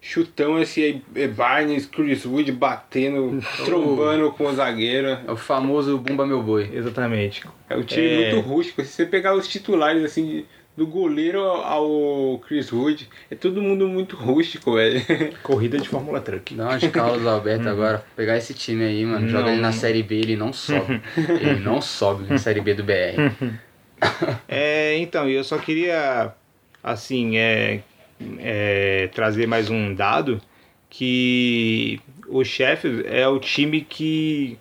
S6: chutão, esse Barnes, Chris Wood batendo, trombando com o zagueiro.
S7: É o famoso Bumba Meu Boi.
S5: Exatamente.
S6: É um time
S5: É.
S6: muito rústico. Se você pegar os titulares assim, de- do goleiro ao Chris Wood, é todo mundo muito rústico, velho.
S5: Corrida de Fórmula Truck.
S7: Dá uma de Carlos Alberto agora. Pegar esse time aí, mano. Joga
S5: Não.
S7: ele na Série B, ele não sobe. ele não sobe na Série B do BR.
S5: É, então, eu só queria, assim, é, é, trazer mais um dado que o Sheffield é o time que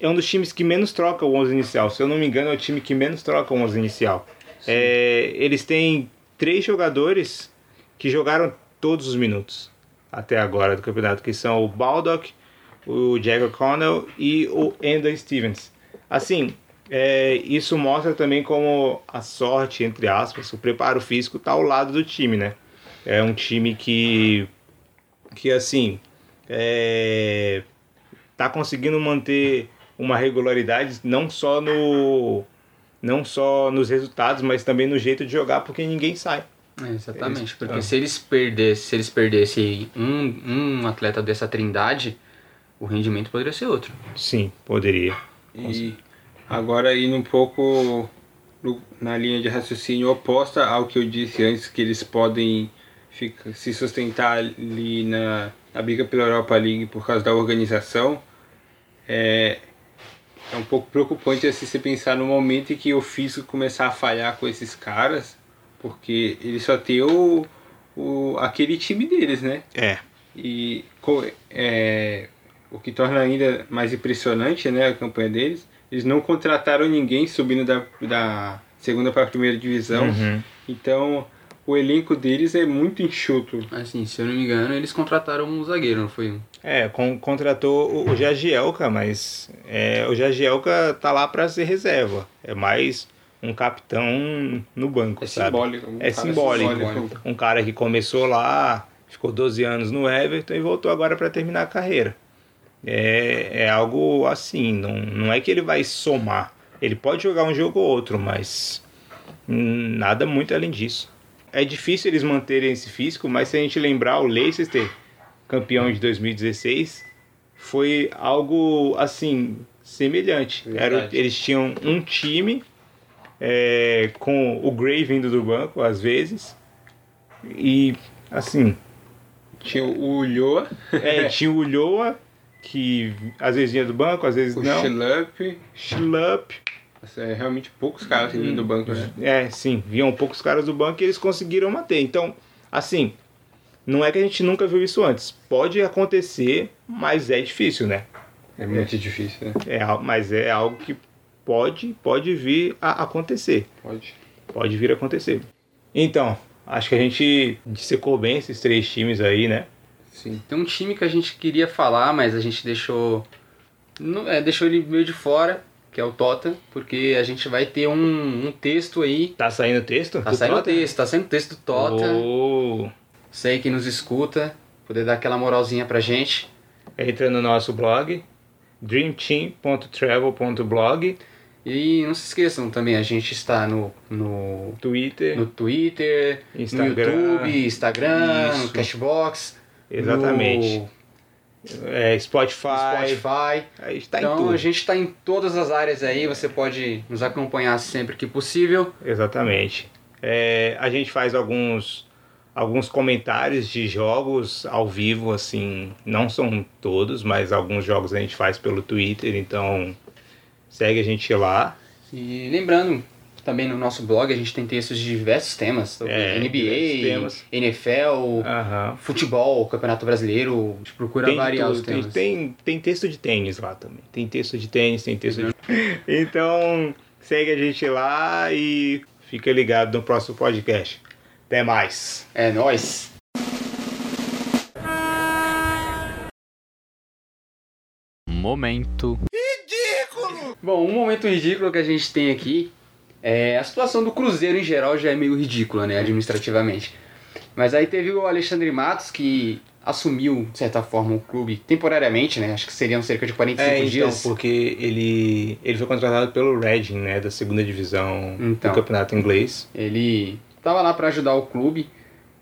S5: é um dos times que menos troca o 11 inicial. Se eu não me engano, é o time que menos troca o 11 inicial. É, eles têm três jogadores que jogaram todos os minutos até agora do campeonato, que são o Baldock, o Jagger Connell e o Ender Stevens. Assim, é, isso mostra também como a sorte, entre aspas, o preparo físico está ao lado do time, né? É um time que, que assim, é, tá conseguindo manter uma regularidade não só no não só nos resultados, mas também no jeito de jogar, porque ninguém sai.
S7: É, exatamente. Porque
S5: Ah.
S7: se eles perdessem, se eles perdessem um, um atleta dessa trindade, o rendimento poderia ser outro.
S5: Sim, poderia.
S6: E agora indo um pouco no- na linha de raciocínio oposta ao que eu disse antes, que eles podem fica- se sustentar ali na, na briga pela Europa League por causa da organização, é, é um pouco preocupante assim, você pensar no momento em que o físico começar a falhar com esses caras, porque eles só tem o, o, aquele time deles, né?
S5: É,
S6: E é, o que torna ainda mais impressionante né, a campanha deles, eles não contrataram ninguém subindo da, da segunda para a primeira divisão.
S5: Uhum.
S6: Então o elenco deles é muito enxuto.
S7: Assim, se eu não me engano, eles contrataram um zagueiro, não foi?
S5: É, con- contratou o, o Jagielka, mas é, o Jagielka tá lá para ser reserva. É mais um capitão no banco,
S6: É
S5: sabe?
S6: simbólico. um
S5: É
S6: cara
S5: simbólico. Um cara que começou lá, ficou 12 anos no Everton e voltou agora para terminar a carreira. É, é algo assim, não, não é que ele vai somar. Ele pode jogar um jogo ou outro, mas hum, nada muito além disso. É difícil eles manterem esse físico, mas se a gente lembrar, o Leicester, campeão de 2016, foi algo assim semelhante. Era, eles tinham um time é, com o Gray vindo do banco às vezes e assim
S6: Tinha o Ulloa,
S5: é, tinha o Ulloa que às vezes vinha do banco, às vezes
S6: o
S5: não.
S6: Schlupp.
S5: Schlupp.
S6: É realmente poucos caras vinham do banco, né?
S5: É, sim, vinham poucos caras do banco e eles conseguiram manter. Então, assim, não é que a gente nunca viu isso antes. Pode acontecer, mas é difícil, né?
S6: É muito difícil, né?
S5: É, mas é algo que pode, pode vir a acontecer.
S6: Pode.
S5: Pode vir a acontecer. Então, acho que a gente dissecou bem esses três times aí, né?
S6: Sim.
S7: Tem um time que a gente queria falar, mas a gente deixou. não- é, deixou ele meio de fora, que é o Tota, porque a gente vai ter um, um texto aí.
S5: Tá saindo texto?
S7: Tá
S5: do
S7: saindo
S5: Tota?
S7: texto, tá saindo texto do Tota.
S5: Oh,
S7: Sei que nos escuta, poder dar aquela moralzinha pra gente.
S5: entra no nosso blog, dreamteam.travel.blog,
S7: E não se esqueçam também, a gente está no, no,
S5: Twitter.
S7: no Twitter,
S5: Instagram.
S7: no YouTube, Instagram, no. Cashbox,
S5: Exatamente.
S7: no
S5: É, Spotify.
S7: Spotify.
S5: A gente tá
S7: então a gente está em todas as áreas aí, você pode nos acompanhar sempre que possível.
S5: Exatamente. É, a gente faz alguns alguns comentários de jogos ao vivo, assim, não são todos, mas alguns jogos a gente faz pelo Twitter, então segue a gente lá.
S7: E lembrando, também no nosso blog a gente tem textos de diversos temas, sobre
S5: É, diversos
S7: NBA,
S5: temas.
S7: NFL, futebol, Campeonato Brasileiro, a gente procura
S5: Tem,
S7: variar
S5: tudo,
S7: os
S5: tem,
S7: temas.
S5: tem, tem texto de tênis lá também. Tem texto de tênis, tem texto de. Então, segue a gente lá e fica ligado no próximo podcast. Até mais.
S7: É nóis!
S2: Momento.
S7: Bom, um momento ridículo que a gente tem aqui é a situação do Cruzeiro em geral já é meio ridícula, né, administrativamente. Mas aí teve o Alexandre Matos que assumiu, de certa forma, o clube temporariamente, né? Acho que seriam cerca de 45
S5: É, então,
S7: dias.
S5: porque ele, ele foi contratado pelo Reading, né, da segunda divisão
S7: Então.
S5: do campeonato inglês.
S7: Ele tava lá para ajudar o clube,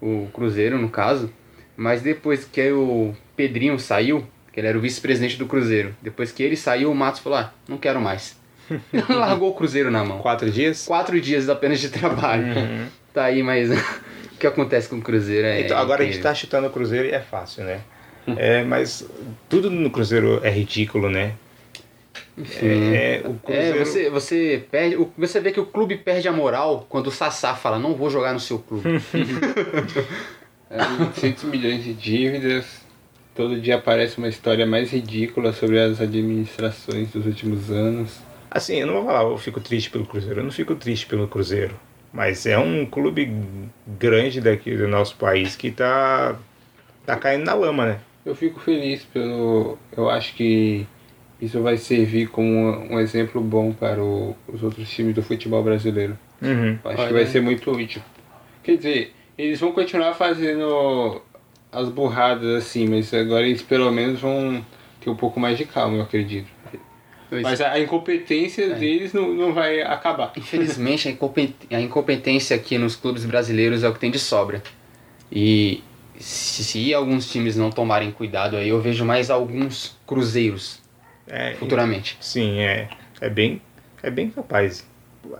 S7: o Cruzeiro no caso, mas depois que o Pedrinho saiu, que ele era o vice-presidente do Cruzeiro, depois que ele saiu, o Matos falou: ah, não quero mais. Largou o Cruzeiro na mão.
S5: Quatro dias?
S7: Quatro dias apenas de trabalho. Tá aí, mas o que acontece com o Cruzeiro é.
S5: então, agora a gente
S7: incrível.
S5: tá chutando o Cruzeiro e é fácil, né? É, mas tudo no Cruzeiro é ridículo, né? É, é, o
S7: É,
S5: Cruzeiro...
S7: você, você perde. Você vê que o clube perde a moral quando o Sassá fala, não vou jogar no seu clube.
S6: É, 800 milhões de dívidas. Todo dia aparece uma história mais ridícula sobre as administrações dos últimos anos.
S5: Assim, eu não vou falar, eu fico triste pelo Cruzeiro. Eu não fico triste pelo Cruzeiro. Mas é um clube grande daqui do nosso país que tá, tá caindo na lama, né?
S6: Eu fico feliz pelo. Eu acho que isso vai servir como um exemplo bom para o- os outros times do futebol brasileiro.
S5: Uhum.
S6: Eu Acho
S7: Olha.
S6: que vai ser muito útil. Quer dizer, eles vão continuar fazendo as burradas assim, mas agora eles pelo menos vão ter um pouco mais de calma, eu acredito. Mas a incompetência deles não, não vai acabar.
S7: Infelizmente, a incompe- a incompetência aqui nos clubes brasileiros é o que tem de sobra. E se, se alguns times não tomarem cuidado aí, eu vejo mais alguns cruzeiros
S5: É,
S7: futuramente.
S5: Sim, é, é bem é bem capaz.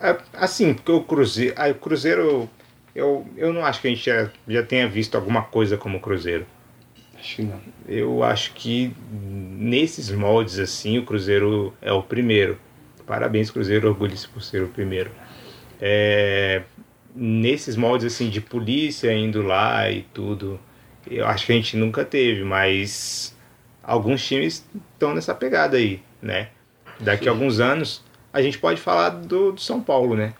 S5: É, assim, porque o Cruzeiro, o Cruzeiro eu, eu não acho que a gente já, já tenha visto alguma coisa como o Cruzeiro.
S6: Acho que não.
S5: Eu acho que nesses moldes assim, o Cruzeiro é o primeiro. Parabéns, Cruzeiro, orgulhe-se por ser o primeiro. É, nesses moldes assim de polícia indo lá e tudo, eu acho que a gente nunca teve, mas alguns times estão nessa pegada aí, né? Daqui a alguns anos a gente pode falar do, do São Paulo, né?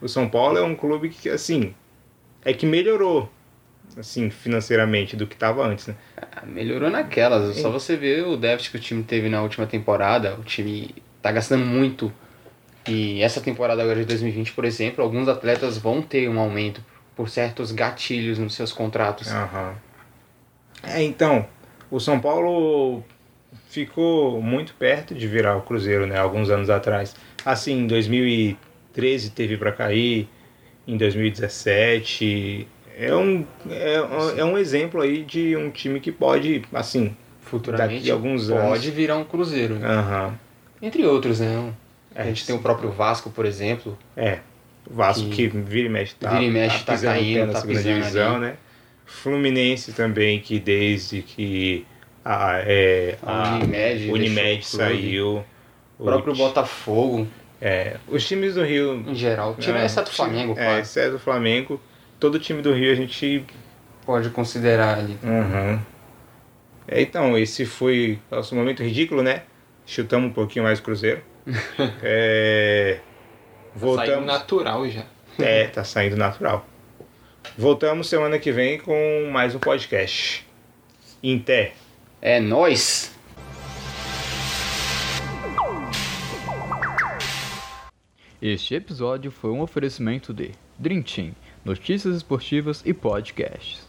S5: O São Paulo é um clube que assim é que melhorou assim financeiramente do que estava antes, né?
S7: Ah, Melhorou naquelas, só você ver o déficit que o time teve na última temporada, o time tá gastando muito. E essa temporada agora de 2020, por exemplo, alguns atletas vão ter um aumento por certos gatilhos nos seus contratos.
S5: Aham. É, então, o São Paulo ficou muito perto de virar o Cruzeiro, né? Alguns anos atrás. Assim, em 2013 teve para cair, em 2017 é um, é, é um exemplo aí de um time que pode, assim,
S7: Futuramente
S5: Daqui a alguns
S7: pode
S5: anos.
S7: virar um cruzeiro.
S5: aham.
S7: Entre outros, né?
S5: É,
S7: a gente tem o próprio Vasco, por exemplo.
S5: É. O Vasco
S7: Que
S5: que, vira e mexe tá,
S7: vira e mexe, tá
S5: o pé
S7: caindo,
S5: na
S7: tá
S5: segunda divisão,
S7: ali.
S5: né? Fluminense também, que desde que a, é,
S7: A Unimed
S5: Unimed
S7: o clube.
S5: saiu.
S7: O próprio
S5: ti-
S7: Botafogo,
S5: É, os times do Rio.
S7: em geral. Tira,
S5: é,
S7: exceto o Flamengo,
S5: É,
S7: claro.
S5: exceto o Flamengo. Todo time do Rio a gente.
S7: Pode considerar ali.
S5: Uhum. É, então, esse foi nosso momento ridículo, né? Chutamos um pouquinho mais o Cruzeiro. é,
S6: Saiu
S5: voltamos.
S6: natural já.
S5: É, tá saindo natural. Voltamos semana que vem com mais um podcast. Inter.
S7: É nós.
S3: Este episódio foi um oferecimento de Dream Team, notícias esportivas e podcasts.